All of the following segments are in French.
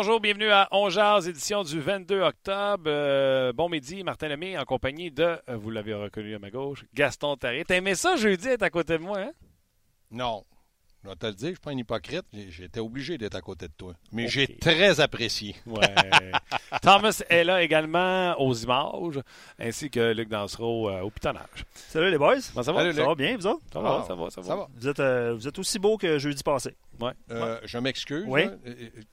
Bonjour, bienvenue à On Jazz, édition du 22 octobre. Euh, bon midi, Martin Lemay en compagnie de, euh, vous l'avez reconnu à ma gauche, Gaston Taré. T'as aimé ça jeudi à côté de moi, hein? Non. Je vais te le dire, je suis pas un hypocrite. J'étais obligé d'être à côté de toi. Mais j'ai très apprécié. Ouais. Thomas est là également aux images, ainsi que Luc Dansereau euh, au pitonnage. Salut les boys. Comment ça va? Salut, Ça va bien, vous autres? Ça va, ça va, ça va. Ça va. Vous êtes, euh, vous êtes aussi beau que jeudi passé. Euh, Je m'excuse. Oui.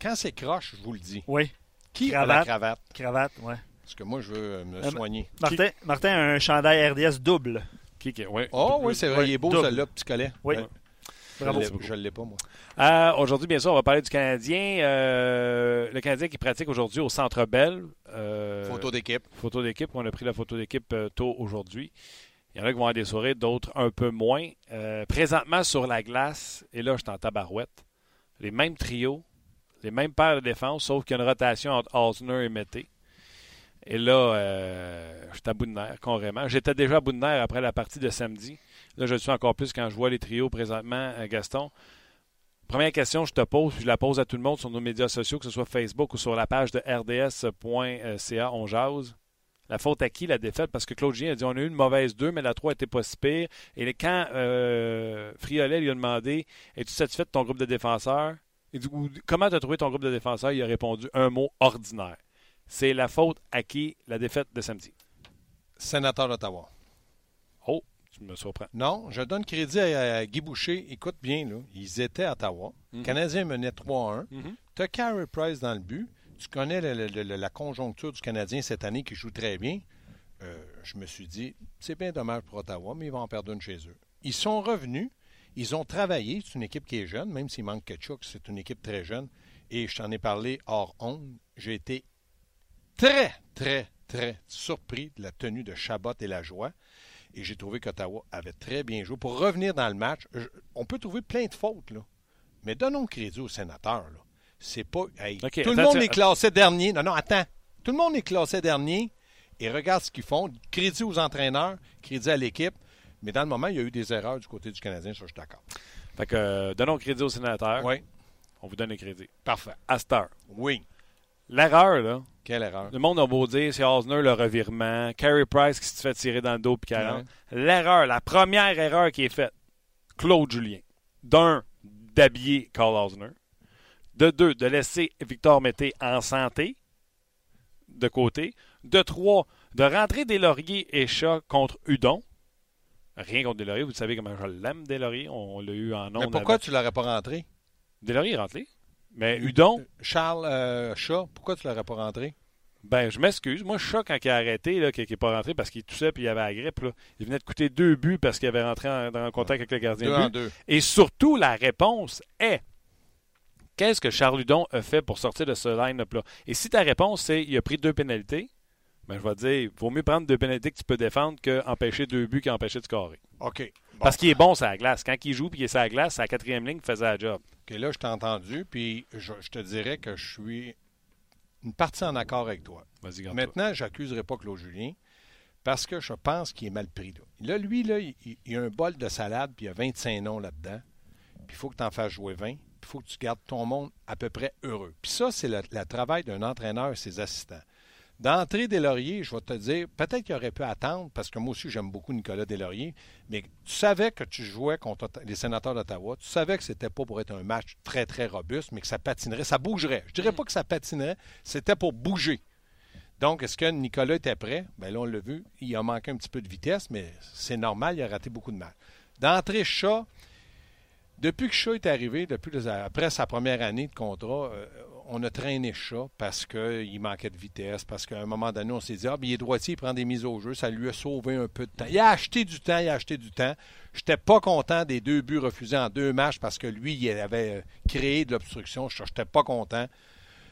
Quand c'est croche, je vous le dis. Oui. Qui a la Cravate. cravate? Cravate, ouais. Parce que moi, je veux me Euh, soigner. Martin, Martin a un chandail RDS double. Qui, qui, ouais. Oh oui, c'est vrai. Oui, Il est beau, celui-là, petit collet. Oui. Bravo. Je ne l'ai pas, moi. Euh, aujourd'hui, bien sûr, on va parler du Canadien. Euh, le Canadien qui pratique aujourd'hui au Centre Bell. Euh, Photo d'équipe. Photo d'équipe. On a pris la photo d'équipe tôt aujourd'hui. Il y en a qui vont avoir des d'autres un peu moins. Présentement, sur la glace, et là, je suis en tabarouette, les mêmes trios, les mêmes paires de défense, sauf qu'il y a une rotation entre Osner et Mété. Et là, euh, je suis à bout de nerfs, carrément. J'étais déjà à bout de nerfs après la partie de samedi. Là, je le suis encore plus quand je vois les trios présentement, euh, Gaston. Première question, je te pose, puis je la pose à tout le monde sur nos médias sociaux, que ce soit Facebook ou sur la page de rds.ca, on jase. La faute à qui la défaite? Parce que Claude Gien a dit on a eu une mauvaise 2, mais la 3 était pas si pire. Et quand euh, Friolet lui a demandé Es-tu satisfait de ton groupe de défenseurs? Comment tu as trouvé ton groupe de défenseurs? Il a répondu un mot ordinaire. C'est la faute à qui? La défaite de samedi Sénateur d'Ottawa. Oh, tu me surprends. Non, je donne crédit à, à Guy Boucher. Écoute bien, là. Ils étaient à Ottawa. Le Canadien menait 3-1. Mhm. Tu as Carey Price dans le but. Tu connais le- le- le- la conjoncture du Canadien cette année qui joue très bien. Euh, je me suis dit, c'est bien dommage pour Ottawa, mais ils vont en perdre une chez eux. Ils sont revenus. Ils ont travaillé. C'est une équipe qui est jeune, même s'il manque Ketchuk, c'est une équipe très jeune. Et je t'en ai parlé hors onde. J'ai été très, très, très surpris de la tenue de Chabot et la joie. Et j'ai trouvé qu'Ottawa avait très bien joué. Pour revenir dans le match, je- on peut trouver plein de fautes, là. Mais donnons crédit aux sénateurs, là. C'est pas. hey, tout le monde tu- est classé dernier. Non, non, attends. Tout le monde est classé dernier. Et regarde ce qu'ils font. Crédit aux entraîneurs, crédit à l'équipe. Mais dans le moment, il y a eu des erreurs du côté du Canadien, ça, je suis d'accord. Fait que euh, donnons crédit au sénateur. Oui, On vous donne le crédit. parfait. À cette heure. Oui. L'erreur, là, Quelle erreur. Le monde a beau dire, c'est Osner le revirement, Carey Price qui se fait tirer dans le dos puis 40. L'erreur, la première erreur qui est faite, Claude Julien. D'un, d'habiller Carl Osner. De deux, de laisser Victor Mété en santé, de côté. De trois, de rentrer des lauriers et chats contre Udon. Rien contre Deslauriers, vous savez comment je l'aime, Deslauriers. On, on l'a eu en Mais ondes. pourquoi avant. tu l'aurais pas rentré? Deslauriers est rentré. Mais Udon, Charles euh, Chat, pourquoi tu l'aurais pas rentré? Ben, je m'excuse. Moi, choqué quand il a arrêté, là, qu'il n'est pas rentré parce qu'il toussait et il avait la grippe. là. Il venait de coûter deux buts parce qu'il avait rentré en, en contact avec le gardien Deux de but. en deux. Et surtout, la réponse est qu'est-ce que Charles Ludon a fait pour sortir de ce line-up-là? Et si ta réponse c'est il a pris deux pénalités, ben, je vais te dire, il vaut mieux prendre deux pénalités que tu peux défendre qu'empêcher deux buts qu'empêcher de scorer. OK. Bon. Parce qu'il est bon sur la glace. Quand il joue et qu'il est sur la glace, c'est la quatrième ligne faisait la job. OK, là, je t'ai entendu, puis je, je te dirais que je suis une partie en accord avec toi. Vas-y, Maintenant, j'accuserai pas Claude Julien parce que je pense qu'il est mal pris. Là, Là, lui, là, il, il- il a un bol de salade, puis il y a 25 noms là-dedans. Puis il faut que tu en fasses jouer 20. Puis il faut que tu gardes ton monde à peu près heureux. Puis ça, c'est le, le travail d'un entraîneur et ses assistants. D'entrée des Lauriers, je vais te dire, peut-être qu'il aurait pu attendre, parce que moi aussi, j'aime beaucoup Nicolas Deslauriers, mais tu savais que tu jouais contre les sénateurs d'Ottawa. Tu savais que c'était pas pour être un match très, très robuste, mais que ça patinerait, ça bougerait. Je dirais pas que ça patinerait, c'était pour bouger. Donc, est-ce que Nicolas était prêt? Bien là, on l'a vu, il a manqué un petit peu de vitesse, mais c'est normal, il a raté beaucoup de mal. D'entrée, Chat, depuis que Chat est arrivé, depuis après sa première année de contrat, euh, on a traîné Chat parce qu'il manquait de vitesse, parce qu'à un moment donné, on s'est dit, ah, bien, il est droitier, il prend des mises au jeu, ça lui a sauvé un peu de temps. Il a acheté du temps, il a acheté du temps. Je n'étais pas content des deux buts refusés en deux matchs parce que lui, il avait créé de l'obstruction. Je n'étais pas content.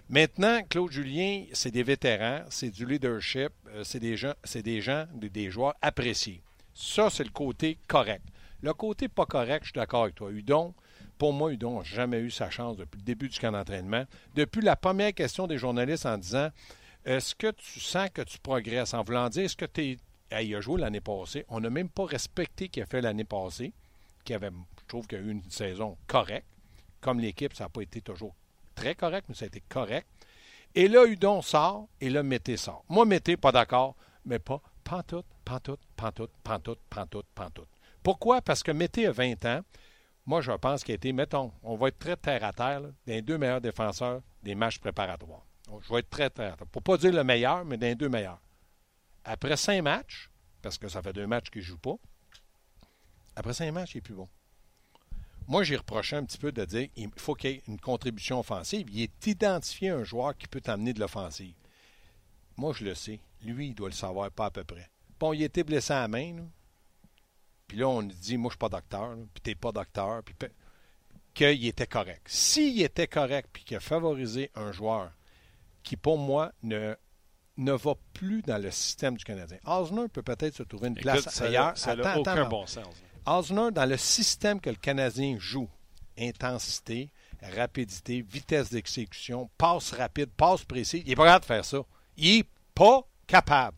Maintenant, Claude Julien, c'est des vétérans, c'est du leadership, euh, c'est des gens, c'est des gens, des joueurs appréciés. Ça, c'est le côté correct. Le côté pas correct, je suis d'accord avec toi. Udon, pour moi, Udon n'a jamais eu sa chance depuis le début du camp d'entraînement. Depuis la première question des journalistes en disant Est-ce que tu sens que tu progresses? En voulant dire Est-ce que tu es. il a joué l'année passée. On n'a même pas respecté qu'il a fait l'année passée, qui avait, je trouve qu'il a eu une saison correcte. Comme l'équipe, ça n'a pas été toujours très correct, mais ça a été correct. Et là, Udon sort, et là, Mété sort. Moi, Mété, pas d'accord, mais pas pantoute, pantoute, pantoute, pantoute, pantoute, pantoute. Pourquoi? Parce que Mété a 20 ans. Moi, je pense qu'il a été, mettons, on va être très terre à terre, des deux meilleurs défenseurs des matchs préparatoires. je vais être très terre à terre. Pour pas dire le meilleur, mais des deux meilleurs. Après cinq matchs, parce que ça fait deux matchs qu'il ne joue pas, après cinq matchs, il est plus bon. Moi, j'ai reproché un petit peu de dire il faut qu'il y ait une contribution offensive. Il est identifié un joueur qui peut t'amener de l'offensive. Moi, je le sais. Lui, il doit le savoir pas à peu près. Bon, il était blessé à la main. Puis là, on dit, moi, je suis pas docteur, puis t'es pas docteur, puis qu'il était correct. S'il était correct, puis qu'il a favorisé un joueur qui, pour moi, ne, ne va plus dans le système du Canadien. Osner peut peut-être se trouver une place ailleurs. Ça n'a aucun bon sens. Osner, dans le système que le Canadien joue, intensité, rapidité, vitesse d'exécution, passe rapide, passe précis, il est pas capable de faire ça. Il n'est pas capable.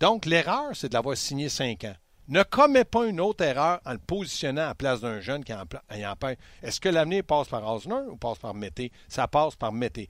Donc, l'erreur, c'est de l'avoir signé 5 ans. Ne commets pas une autre erreur en le positionnant à place d'un jeune qui en, en Est-ce que l'avenir passe par Osner ou passe par Mété? Ça passe par Mété.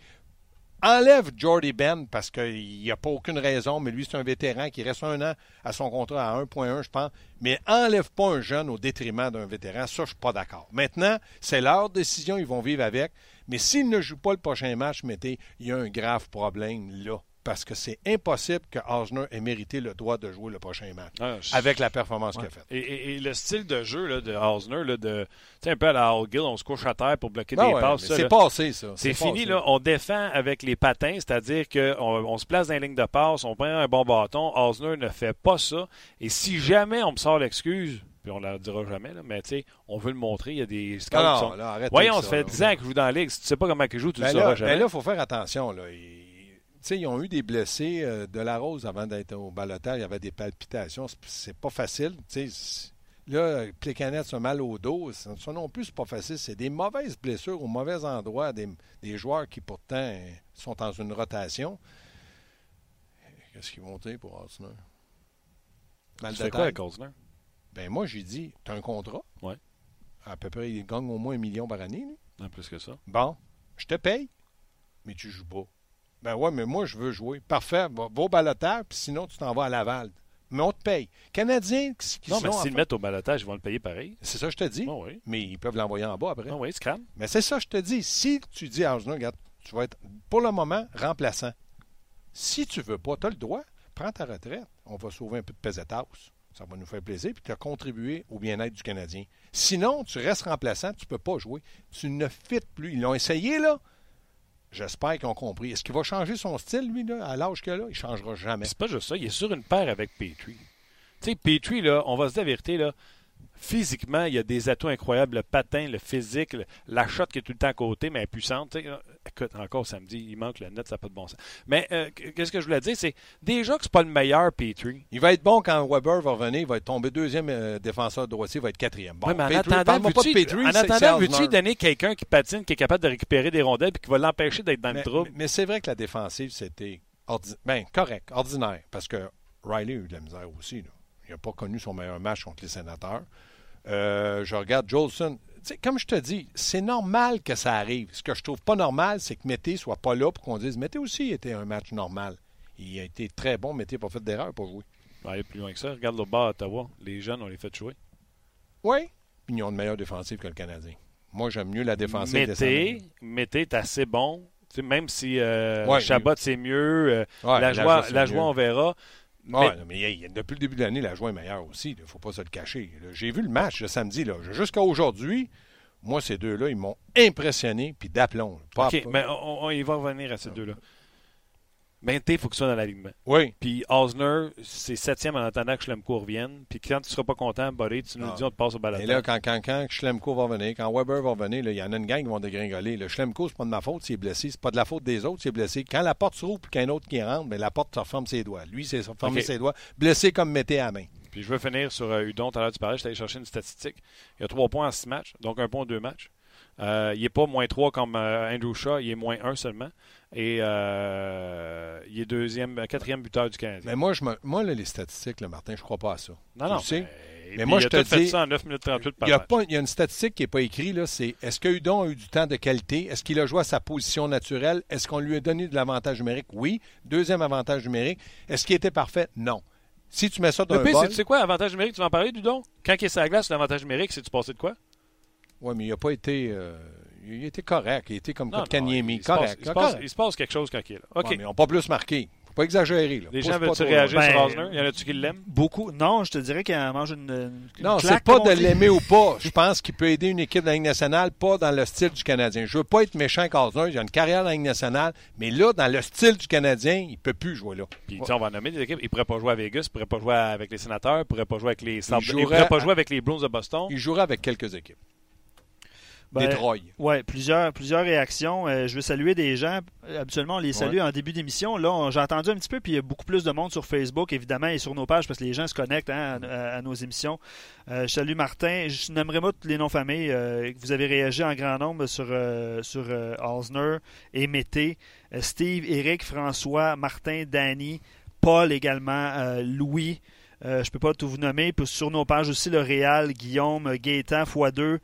Enlève Jordy Ben parce qu'il n'y a pas aucune raison, mais lui, c'est un vétéran qui reste un an à son contrat à 1.1, je pense. Mais enlève pas un jeune au détriment d'un vétéran. Ça, je suis pas d'accord. Maintenant, c'est leur décision, ils vont vivre avec. Mais s'ils ne jouent pas le prochain match, mettez, il y a un grave problème là parce que c'est impossible que Osner ait mérité le droit de jouer le prochain match ah, avec la performance qu'il a faite. Et, le style de jeu là, de Osner, là, de, un peu à la Hall Gill, on se couche à terre pour bloquer des passes. C'est passé, ça. C'est fini. Là, on défend avec les patins, c'est-à-dire qu'on on se place dans les lignes de passe, on prend un bon bâton. Osner ne fait pas ça. Et si jamais on me sort l'excuse, puis on ne la dira jamais, là, mais tu sais, on veut le montrer, il y a des scouts qui sont... Voyons, on se fait 10 ans que je joue dans la ligue, si tu sais pas comment il joue, tu ben le sauras jamais. Mais là, il faut faire attention. Là sais, ils ont eu des blessés euh, de la rose avant d'être au balotage. Il y avait des palpitations. C'est pas facile. là, Plécanet a mal au dos. Ça, non plus, c'est pas facile. C'est des mauvaises blessures au mauvais endroit. Des, joueurs qui, pourtant, sont dans une rotation. Qu'est-ce qu'ils vont dire pour Osner? Mal tu quoi avec Osner? Ben, moi, j'ai dit, tu as un contrat. Oui. À peu près, il gagne au moins un million par année. Non, plus que ça. Bon, je te paye, mais tu joues pas. Ben ouais, mais moi, je veux jouer. Parfait, va, au balotage, puis sinon, tu t'en vas à Laval. Mais on te paye. Canadiens qui Non, mais s'ils le mettent au balotage, ils vont le payer pareil. C'est ça, je te dis. oui. Mais ils peuvent l'envoyer en bas après. Oh oui, crame. Mais c'est ça, je te dis. Si tu dis à Arjuna, regarde, tu vas être, pour le moment, remplaçant. Si tu veux pas, tu as le droit, prends ta retraite. On va sauver un peu de pesetas. Ça va nous faire plaisir, puis tu as contribué au bien-être du Canadien. Sinon, tu restes remplaçant, tu ne peux pas jouer. Tu ne fites plus. Ils l'ont essayé, là. J'espère qu'ils ont compris. Est-ce qu'il va changer son style, lui, là, à l'âge qu'il a? Il ne changera jamais. C'est pas juste ça. Il est sur une paire avec Petrie. Tu sais, Petrie, là, on va se dire là, physiquement, il a des atouts incroyables. Le patin, le physique, la shot qui est tout le temps à côté, mais puissante. Écoute, encore samedi, il manque le net, ça n'a pas de bon sens. Mais euh, qu'est-ce que je voulais dire, c'est déjà que c'est pas le meilleur Petrie. Il va être bon quand Weber va revenir, il va être tombé deuxième euh, défenseur droitier, il va être quatrième. Bon, mais en attendant, veux-tu donner quelqu'un qui patine, qui est capable de récupérer des rondelles et qui va l'empêcher d'être dans le trouble? Mais, c'est vrai que la défensive, c'était ben, correct, ordinaire, parce que Riley a eu de la misère aussi. Il n'a pas connu son meilleur match contre les sénateurs. Euh, je regarde Jolson. Comme je te dis, c'est normal que ça arrive. Ce que je trouve pas normal, c'est que Mété soit pas là pour qu'on dise Mété aussi était un match normal. Il a été très bon, il n'a pas fait d'erreur pour jouer. Va aller plus loin que ça. Regarde le bas à Ottawa. Les jeunes, on les fait jouer. Oui. Puis ils ont une meilleure défensive que le Canadien. Moi, j'aime mieux la défensive Mété, Mété est assez bon. Tu sais, même si euh, Ouais, Chabot, c'est mieux. euh, Ouais, la joie, la joie, on verra. Mais- non, mais y depuis le début de l'année, la joie est meilleure aussi. Il ne faut pas se le cacher. J'ai vu le match le samedi. Jusqu'à aujourd'hui, moi, ces deux-là, ils m'ont impressionné, puis d'aplomb. OK, mais on, on- il va revenir à ces deux-là. Mété, il faut que tu sois dans l'alignement. Oui, Puis Osner, c'est septième en attendant que Schlemko revienne. Puis quand tu ne seras pas content, Buddy, tu nous Ah. dis, on te passe au Et balatage. là, quand, quand, quand Schlemko va venir, quand Weber va venir, il y en a une gang qui vont dégringoler. Le Schlemko, c'est pas de ma faute s'il est blessé. C'est pas de la faute des autres s'il est blessé. Quand la porte s'ouvre et qu'un autre qui rentre, mais la porte se referme ses doigts. Lui, c'est refermer OK. ses doigts. Blessé comme mettait à la main. Puis je veux finir sur euh, Udon. Tout à l'heure, tu parlais, je allé chercher une statistique. Il y a trois points en six matchs, donc un point en deux matchs. Euh, il n'est pas moins trois comme euh, Andrew Shaw, il est moins un seulement. Et euh, il est deuxième, euh, quatrième buteur du Canadien. Mais moi, je me, moi là, les statistiques, là, Martin, je crois pas à ça. non, tu non. sais? mais, moi, il je a te dis, ça en 9 minutes 38 par Il y, a pas, il y a une statistique qui n'est pas écrite, là, c'est est-ce que Hudon a eu du temps de qualité? Est-ce qu'il a joué à sa position naturelle? Est-ce qu'on lui a donné de l'avantage numérique? Oui. Deuxième avantage numérique. Est-ce qu'il était parfait? Non. Si tu mets ça dans Le un pire, bol... c'est tu sais quoi, avantage numérique, tu vas en parler, Dudon? Quand il est sur la glace, l'avantage numérique, c'est tu passé de quoi? Oui, mais il n'a pas été... euh, il était correct. Il était comme Non, non, Kotkaniemi. il, se passe, Correct. il, se passe, correct. il se passe quelque chose quand il est là. OK. Ouais, mais ils n'ont pas plus marqué. faut pas exagérer. Là. Les Pousse gens veulent-tu réagir Ben, sur Osner? Y en a-tu qui l'aiment? Beaucoup. Non, je te dirais qu'il mange une. une Non, c'est pas de l'aimer ou pas. Je pense qu'il peut aider une équipe de la Ligue nationale, pas dans le style du Canadien. Je veux pas être méchant avec Osner, il a une carrière dans la Ligue nationale, mais là, dans le style du Canadien, il peut plus jouer là. Puis, tu sais, on va nommer des équipes. Il pourrait pas jouer à Vegas, il pourrait pas jouer avec les sénateurs, il pourrait pas jouer avec les. Il, jouerait pourrait pas jouer avec les Bruins de Boston. Il jouera avec quelques équipes. Ben, Détroit. Ouais, plusieurs, plusieurs réactions. Euh, je veux saluer des gens. Euh, Habituellement, on les salue en début d'émission. Là, j'ai entendu un petit peu, puis il y a beaucoup plus de monde sur Facebook, évidemment, et sur nos pages, parce que les gens se connectent hein, à, à nos émissions. Euh, je salue Martin. Je n'aimerais pas tous les noms-familles. euh, que vous avez réagi en grand nombre sur, euh, sur euh, Osner et Mété. Euh, Steve, Eric, François, Martin, Danny, Paul également, euh, Louis. Euh, je peux pas tout vous nommer. Puis sur nos pages aussi, le Réal, Guillaume, Gaétan, x2. Euh,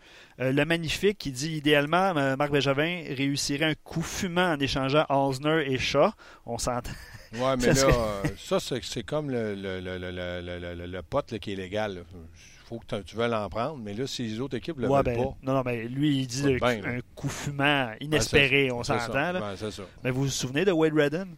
le Magnifique qui dit idéalement, euh, Marc Benjamin réussirait un coup fumant en échangeant Osner et Shaw. On s'entend. Ouais, mais Ça là, serait- euh, ça, c'est, comme le, le, le, le, pote là, qui est légal. Il faut que tu veuilles en prendre, mais là, si les autres équipes le Ouais, veulent ben, pas. non, non, mais lui, il dit là. un coup fumant ben, inespéré, on s'entend. là. Ben. Mais vous vous souvenez de Wade Redden?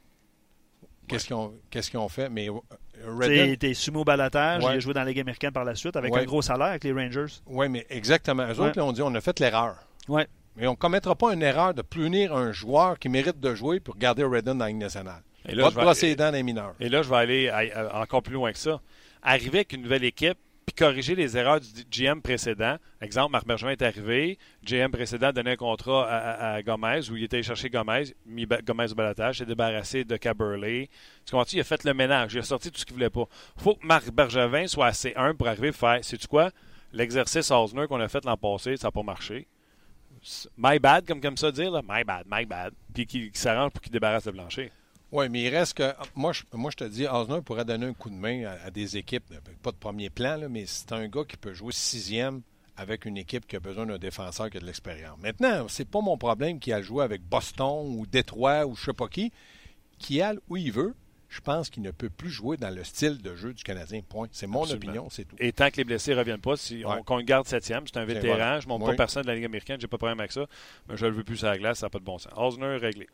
Qu'est-ce, qu'ils ont, qu'est-ce qu'ils ont fait? Mais euh, Il Redden, était sumo balatage, Ouais. il a joué dans la Ligue américaine par la suite avec Ouais. un gros salaire avec les Rangers. oui, mais exactement. Eux Ouais. autres, là, on dit on a fait l'erreur. Ouais. Mais on ne commettra pas une erreur de punir un joueur qui mérite de jouer pour garder Redden dans la Ligue nationale. Et Là, je de vais- dents des mineurs. Et là, je vais aller à- à- encore plus loin que ça. Arriver avec une nouvelle équipe, corriger les erreurs du GM précédent. Exemple, Marc Bergevin est arrivé, GM précédent donnait un contrat à, à- à Gomez, où il était allé chercher Gomez, mis Gomez au balatage, s'est débarrassé de Caberlet. Tu comprends Il a fait le ménage, il a sorti tout ce qu'il voulait pas. faut que Marc Bergevin soit assez humble pour arriver et faire, sais-tu quoi? L'exercice Osner qu'on a fait l'an passé, ça n'a pas marché. My bad, comme, comme ça dire, là. my bad, my bad. Puis qu'il qu'il s'arrange pour qu'il débarrasse le plancher. Oui, mais il reste que. Moi, je, moi, je te dis, Osner pourrait donner un coup de main à, des équipes, pas de premier plan, là, mais c'est un gars qui peut jouer sixième avec une équipe qui a besoin d'un défenseur qui a de l'expérience. Maintenant, c'est pas mon problème qui a joué avec Boston ou Détroit ou je sais pas qui, qui a où il veut. Je pense qu'il ne peut plus jouer dans le style de jeu du Canadien. Point. C'est mon Absolument. opinion, c'est tout. Et tant que les blessés ne reviennent pas, si on, Ouais. qu'on le garde septième, c'est un Et vétéran, voilà. je ne monte Oui. pas personne de la Ligue américaine, j'ai pas de problème avec ça, mais je ne le veux plus sur la glace, ça n'a pas de bon sens. Osner, réglé.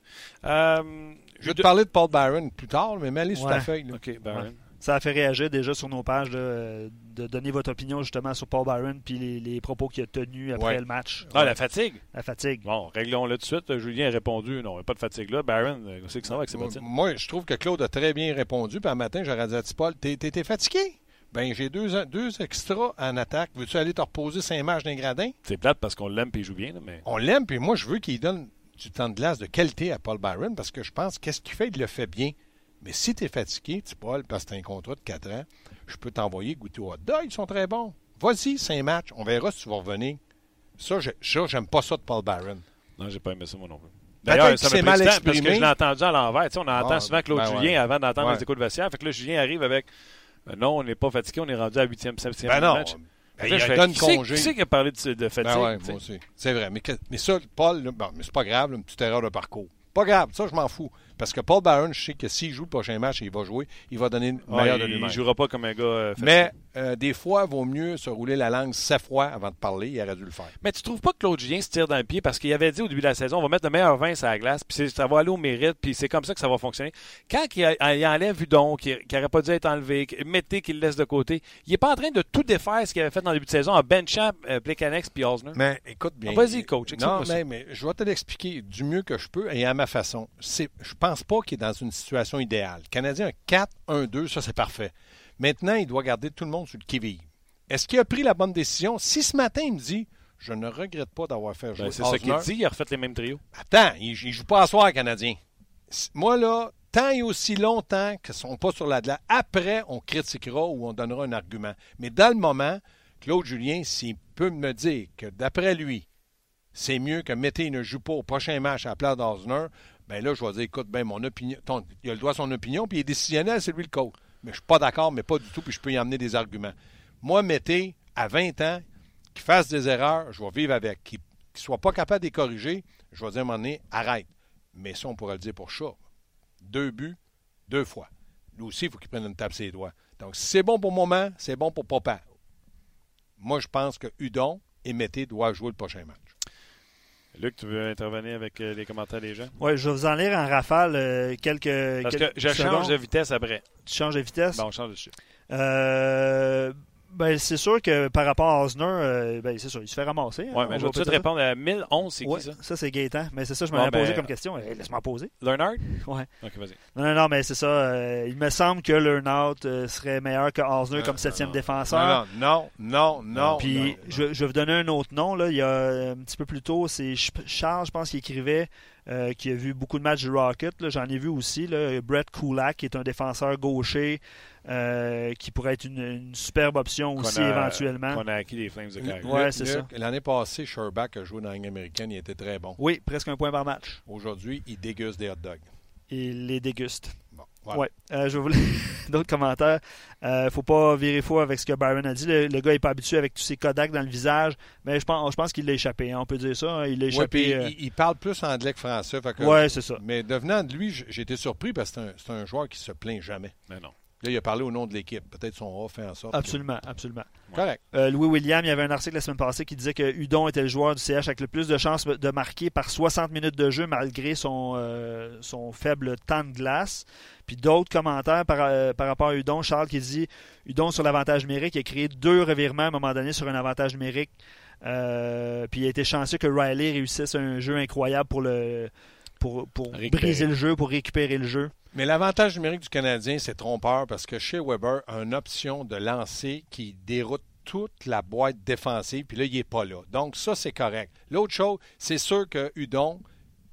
Euh, Je vais te parler de Paul Byron plus tard, mais mets aller sur ta feuille. là. OK, Byron. Ça a fait réagir déjà sur nos pages là, de donner votre opinion justement sur Paul Byron puis les, les propos qu'il a tenus après Ouais. le match. Ah, la fatigue. La fatigue. Bon, réglons-le tout de suite. Julien a répondu, non, il n'y a pas de fatigue là. Byron, euh, c'est que ça va avec ses Moi, bottines. moi, je trouve que Claude a très bien répondu. Puis un matin, j'aurais dit à Paul, t'es, fatigué? Ben, j'ai deux, deux extras en attaque. Veux-tu aller te reposer cinq matchs d'un gradin? C'est plate parce qu'on l'aime et il joue bien, mais On l'aime, puis moi, je veux qu'il donne du temps de glace de qualité à Paul Byron parce que je pense qu'est-ce qu'il fait, il le fait bien. Mais si tu es fatigué, tu Paul, parce que tu as un contrat de 4 ans, je peux t'envoyer goûter au hot dog, ils sont très bons. Vas-y, cinq matchs, on verra si tu vas revenir. Ça, je- ça, j'aime pas ça de Paul Byron. non, j'ai pas aimé ça moi non plus. D'ailleurs, ça c'est m'a mal temps parce que je l'ai entendu à l'envers. On entend Ah, souvent Claude ben Julien ouais. avant d'entendre Ouais. les échos de vestiaire. Fait que là, Julien arrive avec euh, Non, on n'est pas fatigué, on est rendu à 8e, 7e Ben non, match. ben, il là, fais, donne qui c'est- congé. Qui c'est qui a parlé de, de fatigue? Ben ouais, tu sais? moi aussi. C'est vrai. Mais, que- mais ça, Paul, là, bon, mais c'est pas grave, là, une petite erreur de parcours. Pas grave, ça, je m'en fous. Parce que Paul Barron, je sais que s'il joue le prochain match, il va jouer, il va donner le Ouais, meilleur de il lui-même. ne jouera pas comme un gars. euh. Mais euh, des fois, il vaut mieux se rouler la langue sept fois avant de parler. Il aurait dû le faire. Mais tu trouves pas que Claude Julien se tire dans le pied? Parce qu'il avait dit au début de la saison, on va mettre le meilleur vin sur la glace, puis c'est- ça va aller au mérite, puis c'est comme ça que ça va fonctionner. Quand il, a- il enlève Hudon, qui n'aurait pas dû être enlevé, mettez qu'il le laisse de côté, il est pas en train de tout défaire ce qu'il avait fait dans le début de saison en benchant euh, Plekanec puis Osner. Mais écoute bien. Ah, vas-y, coach, Non, explique-moi ça. mais, mais je vais te l'expliquer du mieux que je peux et à ma façon. Je pense pas qu'il est dans une situation idéale. Le Canadien a 4-1-2, ça c'est parfait. Maintenant, il doit garder tout le monde sur le qui-vive. Est-ce qu'il a pris la bonne décision? Si ce matin, il me dit Je ne regrette pas d'avoir fait jouer Ben, c'est ça qu'il dit, il a refait les mêmes trios. Attends, il, il joue pas à soir, Canadien. Moi, là, tant et aussi longtemps qu'ils ne sont pas sur la glace, après, on critiquera ou on donnera un argument. Mais dans le moment, Claude Julien, s'il peut me dire que d'après lui, c'est mieux que Mété ne joue pas au prochain match à la place d'Osner, ben là, je vais dire, écoute, ben, mon opinion, ton- il a le droit à son opinion, puis il est décisionnel, c'est lui le coach. Mais je suis pas d'accord, mais pas du tout, puis je peux y emmener des arguments. Moi, Mété, à 20 ans, qu'il fasse des erreurs, je vais vivre avec. Qu'il ne soit pas capable de les corriger, je vais dire à un moment donné, arrête. Mais ça, on pourrait le dire pour chat. Deux buts, deux fois. Lui aussi, il faut qu'il prenne une tape ses doigts. Donc, si c'est bon pour moment, c'est bon pour papa. Moi, je pense que Hudon et Mété doivent jouer le prochain match. Luc, tu veux intervenir avec euh, les commentaires des gens? Oui, je vais vous en lire en rafale euh, quelques. Parce que je change de vitesse après. Tu changes de vitesse? Bon, on change de chute. Euh, ben, c'est sûr que par rapport à Osner, euh, ben, c'est sûr, il se fait ramasser. hein, on mais je va vais tout de répondre à 1011, c'est Ouais, qui ça? ça, c'est Gaétan. Mais c'est ça, je me Bon, l'avais posé ben, comme question. Eh, Laisse-moi poser. Leonard? Ouais. Ok, vas-y. Non, non, non, mais c'est ça. euh, il me semble que Lernout euh, serait meilleur que Osner comme septième défenseur. Non, non, non, non. Puis non. je, je vais vous donner un autre nom. Là. Il y a un petit peu plus tôt, c'est Ch- Charles, je pense, qui écrivait, euh, qui a vu beaucoup de matchs du Rocket. là. J'en ai vu aussi. Là. Brett Kulak, qui est un défenseur gaucher, euh, qui pourrait être une, une superbe option aussi a- éventuellement. Qu'on a acquis des Flames de Calgary. Ouais, c'est ça. L'année passée, Sherbach a joué dans la Ligue américaine, il était très bon. Oui, presque un point par match. Aujourd'hui, il déguste des hot dogs. Il les déguste. Bon, voilà. Ouais. Euh, je vais vous lire d'autres commentaires. Euh, faut pas virer fou avec ce que Byron a dit. Le, le gars n'est pas habitué avec tous ses Kodak dans le visage, mais je pense, je pense qu'il l'a échappé. hein. On peut dire ça. hein. Il l'a échappé. euh, il, il parle plus anglais que français. que- Ouais, c'est ça. Mais devenant de lui, j'ai été surpris parce que c'est un, c'est un joueur qui se plaint jamais. Mais non. Là, il a parlé au nom de l'équipe. Peut-être son A fait en sorte. que- Absolument, absolument. Correct. Euh, Louis William, il y avait un article la semaine passée qui disait que Hudon était le joueur du CH avec le plus de chances de marquer par 60 minutes de jeu malgré son, euh, son faible temps de glace. Puis d'autres commentaires par, euh, par rapport à Hudon. Charles qui dit Hudon sur l'avantage numérique, il a créé deux revirements à un moment donné sur un avantage numérique. Euh, puis il a été chanceux que Riley réussisse un jeu incroyable pour le pour, briser le jeu, pour récupérer le jeu. Mais l'avantage numérique du Canadien, c'est trompeur parce que chez Weber a une option de lancer qui déroute toute la boîte défensive, puis là, il n'est pas là. Donc, ça, c'est correct. L'autre chose, c'est sûr que Hudon,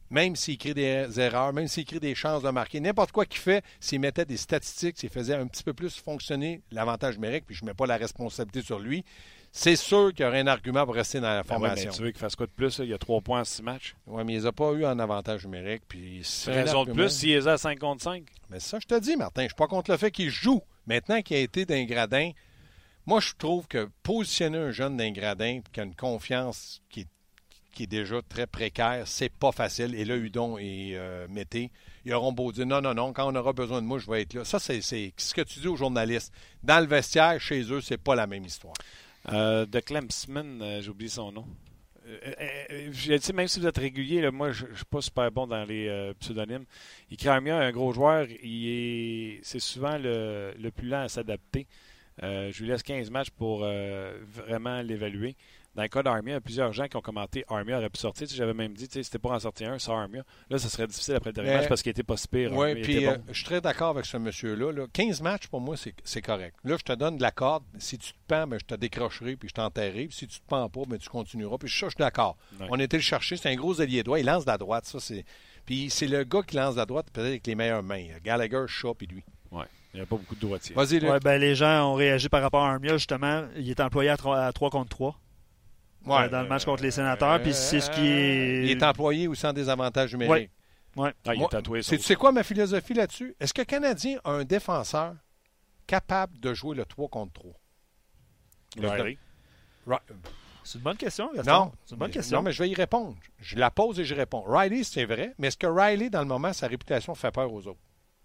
même s'il crée des erreurs, même s'il crée des chances de marquer, n'importe quoi qu'il fait, s'il mettait des statistiques, s'il faisait un petit peu plus fonctionner l'avantage numérique, puis je ne mets pas la responsabilité sur lui, c'est sûr qu'il y aurait un argument pour rester dans la Ah ouais, mais formation. tu veux qu'il fasse quoi de plus? là? Il y a trois points en six matchs. Oui, mais il les a pas eu en avantage numérique. Puis un Raison de plus s'il est à 5 contre 5. Mais ça, je te dis, Martin, je ne suis pas contre le fait qu'il joue. Maintenant qu'il a été d'un gradin, moi, je trouve que positionner un jeune d'un gradin qui a une confiance qui est, qui est déjà très précaire, c'est pas facile. Et là, Hudon et euh, Mété, ils auront beau dire non, non, non, quand on aura besoin de moi, je vais être là. Ça, c'est c'est ce que tu dis aux journalistes. Dans le vestiaire, chez eux, c'est pas la même histoire. Euh, de Clemsman, euh, j'ai oublié son nom. Euh, euh, je sais, même si vous êtes régulier, moi, je ne suis pas super bon dans les pseudonymes. Il crée un gros joueur. Il est, c'est souvent le, le plus lent à s'adapter. Je lui laisse 15 matchs pour vraiment l'évaluer. Dans le cas d'Armia, il y a plusieurs gens qui ont commenté Armia aurait pu sortir. Tu sais, J'avais même dit, tu sais, c'était pour en sortir un, ça Armia. Là, ça serait difficile après le dernier Mais- match parce qu'il était pas si pire. Oui, puis euh, bon. je suis très d'accord avec ce monsieur-là. là. 15 matchs, pour moi, c'est correct. Là, je te donne de la corde. Si tu te pends, ben, je te décrocherai puis je t'enterrerai. Puis si tu te pends pas, ben, tu continueras. Puis ça, je suis d'accord. Ouais. On était le chercher. C'est un gros allié droit. Il lance de la droite. Ça, c'est... Puis c'est le gars qui lance de la droite, peut-être avec les meilleures mains. Gallagher, Shaw, puis lui. Ouais. Il n'y a pas beaucoup de droitiers. Vas-y. Ouais, ben, les gens ont réagi par rapport à Armia, justement. Il est employé à 3, contre 3 Ouais. dans le match contre les sénateurs. Puis c'est ce qui est. Il est employé ou sans désavantage numérique. Ouais. Ah, il Moi, est tatoué. ça c'est- tu sais quoi ma philosophie là-dessus? Est-ce que le Canadien a un défenseur capable de jouer le 3 contre 3? aussi. Riley. Ri- C'est une bonne question, Gaston. Non. C'est une bonne Mais- question. Non, mais je vais y répondre. Je la pose et je réponds. Riley, c'est vrai, mais est-ce que Riley, dans le moment, sa réputation fait peur aux autres?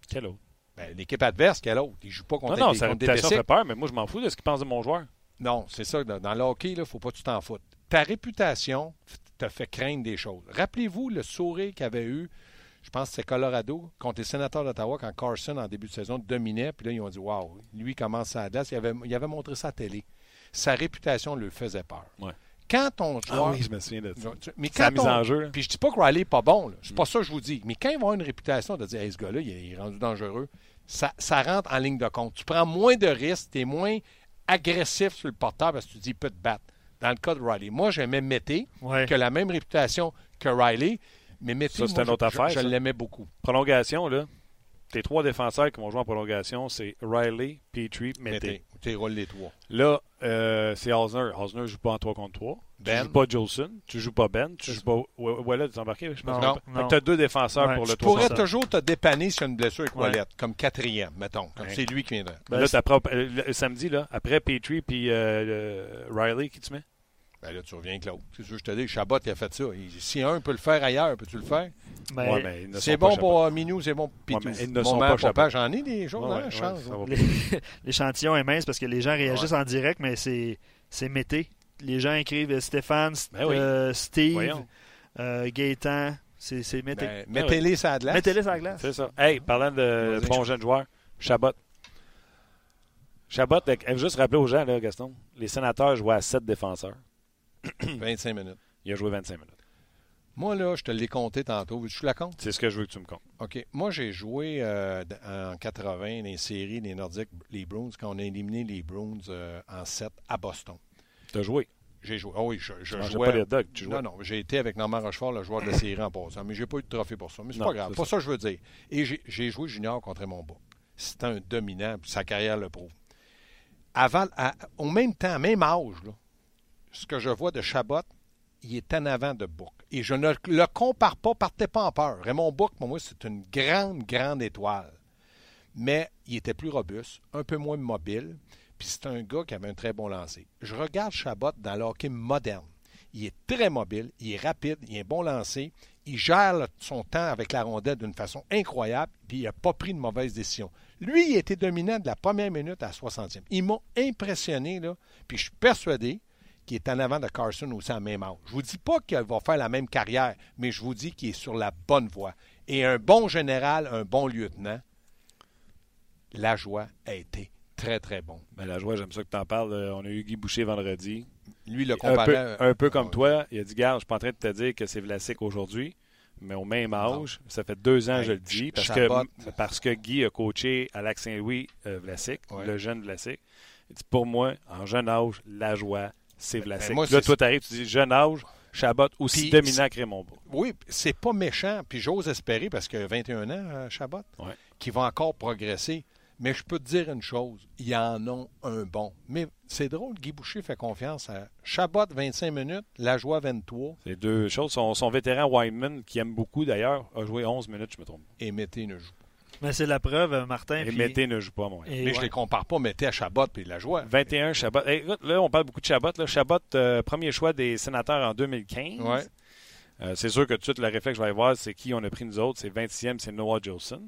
Quel autre? Ben, L'équipe adverse, quelle autre? Il joue pas contre Non, non, des, sa des réputation fait peur, mais moi, je m'en fous de ce qu'il pense de mon joueur. Non, c'est ça. Dans, dans le hockey, il ne faut pas que tu t'en foutes. Ta réputation te fait craindre des choses. Rappelez-vous le sourire qu'il avait eu, je pense que c'est Colorado, contre les sénateurs d'Ottawa, quand Carson, en début de saison, dominait. Puis là, ils ont dit Waouh, lui commence à glace. Il avait, il avait montré ça à la télé. Sa réputation lui faisait peur. Ouais. Quand ton joueur. Ah oui, je me souviens de ça. Mais C'est la quand mise on- en jeu. Puis je dis pas que Riley n'est pas bon. là. C'est pas ça que je vous dis. Mais quand ils vont avoir une réputation de dire hey, ce gars-là, il est, il est rendu dangereux, ça, ça rentre en ligne de compte. Tu prends moins de risques, tu es moins agressif sur le porteur parce que tu dis il peut te battre. Dans le cas de Riley. Moi, j'aimais Mété, Ouais. qui a la même réputation que Riley, mais Mété, Ça, moi, une autre je- affaire, je l'aimais beaucoup. Prolongation, là. Tes trois défenseurs qui vont jouer en prolongation, c'est Riley, Petrie, Mété. Mété. Tu roules les trois. Là, euh, c'est Osner. Osner ne joue pas en 3 contre 3. Ben. Tu joues pas Jolson. Tu joues pas Ben. Tu joues pas Wallet. Tu embarqué, je pense. Non, que t'as deux défenseurs Ouais. pour le Tu 3 pourrais contre toujours te dépanner sur une blessure avec Ouais. Wallet, comme quatrième, mettons. Comme Ouais. C'est lui qui viendrait. Ben, là, euh, le, le samedi, là, après Petrie puis euh, le- Riley, qui tu mets? Ben là, tu reviens avec l'autre. C'est sûr, je te dis, Chabot, il a fait ça. Il- si un peut le faire ailleurs, peux-tu le faire? Ouais, mais ne C'est sont pas bon pour euh, Minou, c'est bon pour Pitou. Ouais, mais ils ne sont pas Chabot. J'en ai des choses, Ouais, hein, chance. les- l'échantillon est mince parce que les gens réagissent en direct, mais c'est c'est mété. Les gens écrivent euh, Stéphane, St- Ben oui. euh, Steve, euh, Gaétan. C'est c'est mété. Ben, Mettez-les sur la glace. Mettez-les sur la glace. C'est ça. Hey, parlant de bon jeune joueur, Chabot. Chabot, là, juste rappeler aux gens, là, Gaston, les sénateurs jouaient à 7 défenseurs. 25 minutes. Il a joué 25 minutes. Moi, là, je te l'ai compté tantôt. Je la compte? C'est ce que je veux que tu me comptes. OK. Moi, j'ai joué euh, en 80 les séries, les Nordiques, les Bruins, quand on a éliminé les Bruins euh, en 7 à Boston. Tu as joué? J'ai joué. Ah oui, je, je Tu jouais. pas les dogs, tu jouais. non, non, j'ai été avec Normand Rochefort, le joueur de la série en passant, mais j'ai pas eu de trophée pour ça. Mais c'est pas grave, c'est pas ça. que je veux dire. Et j'ai- joué junior contre mon bas. C'était un dominant, puis sa carrière le prouve. Avant, à- au même temps, même âge, là, ce que je vois de Chabot, il est en avant de Book. Et je ne le compare pas, partez pas en peur. Raymond Book, pour moi, c'est une grande, grande étoile. Mais il était plus robuste, un peu moins mobile, puis c'est un gars qui avait un très bon lancer. Je regarde Chabot dans le hockey moderne. Il est très mobile, il est rapide, il a un bon lancer, il gère son temps avec la rondelle d'une façon incroyable, puis il n'a pas pris de mauvaise décision. Lui, il était dominant de la première minute à la 60e. Il m'a impressionné, là, puis je suis persuadé qu'il est en avant de Carson aussi à même âge. Je vous dis pas qu'il va faire la même carrière, mais je vous dis qu'il est sur la bonne voie. Et un bon général, un bon lieutenant, la joie a été très, très bon. La joie, j'aime ça que tu en parles. Euh, On a eu Guy Boucher vendredi. Lui, le Un comparé... peu, un peu comme Ah, toi, il a dit Garde, je suis pas en train de te dire que c'est Vlasic aujourd'hui, mais au même âge, ça fait deux ans que Hey, je le dis, parce que, parce que Guy a coaché à Lac Saint-Louis euh, Vlasic, Ouais. le jeune Vlasic. Il dit Pour moi, en jeune âge, la joie, c'est Vlasic. ben, moi, Puis là, toi, tu arrives, tu dis Jeune âge, Chabot aussi Puis, dominant que Raymond Bourg. Oui, c'est pas méchant. Puis j'ose espérer, parce que 21 ans, euh, Chabot, Ouais. qui va encore progresser. Mais je peux te dire une chose, il y en a un bon. Mais c'est drôle, Guy Boucher fait confiance à Chabot 25 minutes, La Joie 23 C'est deux choses. Son, son vétéran Wyman, qui aime beaucoup d'ailleurs, a joué 11 minutes, je me trompe. et Mété ne joue. Mais c'est la preuve, euh, Martin. Et puis- Mété ne joue pas, moi. et Mais je ouais. les compare pas, Mété à Chabot puis La Joie. 21 Chabot. Hey, écoute, là, on parle beaucoup de Chabot. Là. Chabot, euh, premier choix des sénateurs en 2015. Ouais. Euh, c'est sûr que tout de suite, le réflexe que je vais aller voir, c'est qui on a pris nous autres. C'est 20e, c'est Noah Jolson.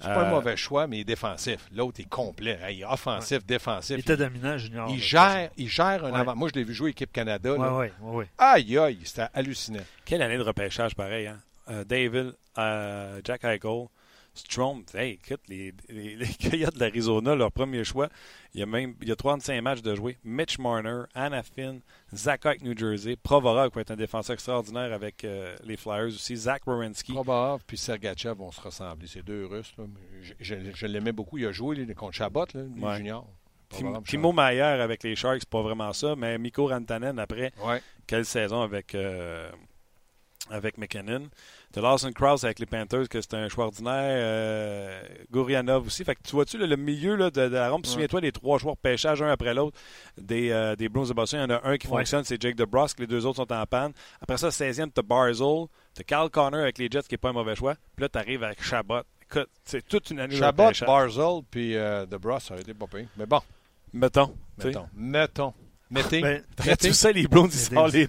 C'est pas un mauvais choix, mais il est défensif. L'autre est complet. Hey, il est offensif, défensif. Il était dominant, Junior. il gère, il gère un Ouais. avant. Moi, je l'ai vu jouer équipe Canada. ouais. Aïe, aïe, c'était hallucinant. Quelle année de repêchage pareil, hein? Euh, David, euh, Jack Eichel, Strom. Hey, écoute, les, les, les Coyotes de l'Arizona, leur premier choix, il y a même il y a 35 matchs de jouer. Mitch Marner, Anna Finn, Zach avec New Jersey, Provorov qui va être un défenseur extraordinaire avec euh, les Flyers aussi, Zach Wierenski. Probarov puis Sergachev vont se ressembler. C'est deux Russes. là. Je, je- je l'aimais beaucoup. Il a joué contre Chabot, là, Ouais. junior. Tim- Provorov, Timo Maier avec les Sharks, c'est pas vraiment ça, mais Mikko Rantanen après. Ouais. quelle saison avec, euh, avec McKinnon. De Lawson Krause avec les Panthers, que c'est un choix ordinaire. Euh, Gourianov aussi. Fait que tu vois-tu le milieu là, de, de la Ouais. Souviens-toi des trois joueurs pêchage un après l'autre des, euh, des Bruins de Boston. Il y en a un qui Ouais. fonctionne, c'est Jake DeBrusque. Les deux autres sont en panne. Après ça, 16e, tu as Barzell. Tu Carl Connor avec les Jets, qui n'est pas un mauvais choix. Puis là, tu arrives avec Chabot. Écoute, c'est toute une année de Chabot, repêchage. Barzell puis euh, DeBrus, ça aurait été pas pire. Mais bon, Mettons. tu sais. mettons. Mettons. Mettez. Ben, Traitez. Tu sais, les Browns, ils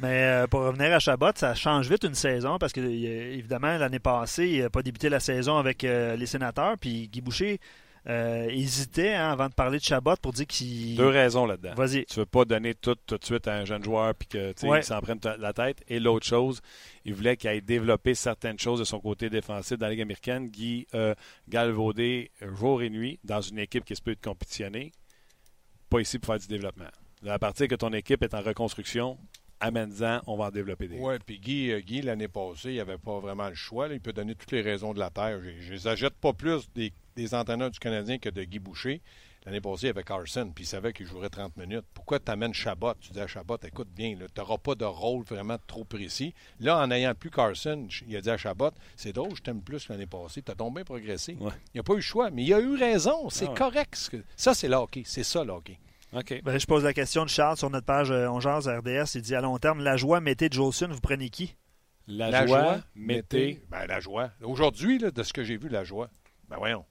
Mais euh, pour revenir à Chabot, ça change vite une saison parce que, évidemment, l'année passée, il n'a pas débuté la saison avec euh, les sénateurs. Puis Guy Boucher euh, hésitait hein, avant de parler de Chabot pour dire qu'il. Deux raisons là-dedans. Vas-y. Tu veux pas donner tout tout de suite à un jeune joueur puis que Ouais. il s'en prenne la tête. Et l'autre chose, il voulait qu'il aille développer certaines choses de son côté défensif dans la Ligue américaine. Guy euh, galvaudé jour et nuit dans une équipe qui se peut être compétitionnée. Pas ici pour faire du développement. À partir que ton équipe est en reconstruction, amène-en, on va en développer des. Oui, puis Guy, euh, Guy l'année passée, il n'avait pas vraiment le choix. là. Il peut donner toutes les raisons de la terre. Je les achète pas plus des, des entraîneurs du Canadien que de Guy Boucher. L'année passée, il y avait Carson, puis il savait qu'il jouerait 30 minutes. Pourquoi tu amènes Chabot? Tu dis à Chabot, écoute bien, tu n'auras pas de rôle vraiment trop précis. Là, en n'ayant plus Carson, il a dit à Chabot, c'est drôle, je t'aime plus l'année passée. Tu as bien progressé. Ouais. Il n'a pas eu le choix, mais il a eu raison. C'est Ah ouais. correct. Ça, c'est le hockey. C'est ça, le Ben, je pose la question de Charles sur notre page euh, On jase RDS. Il dit à long terme, la joie, mettez Jolson, vous prenez qui? La, joie, mettez. Ben, la joie. Aujourd'hui, là, de ce que j'ai vu, la joie. Ben voyons,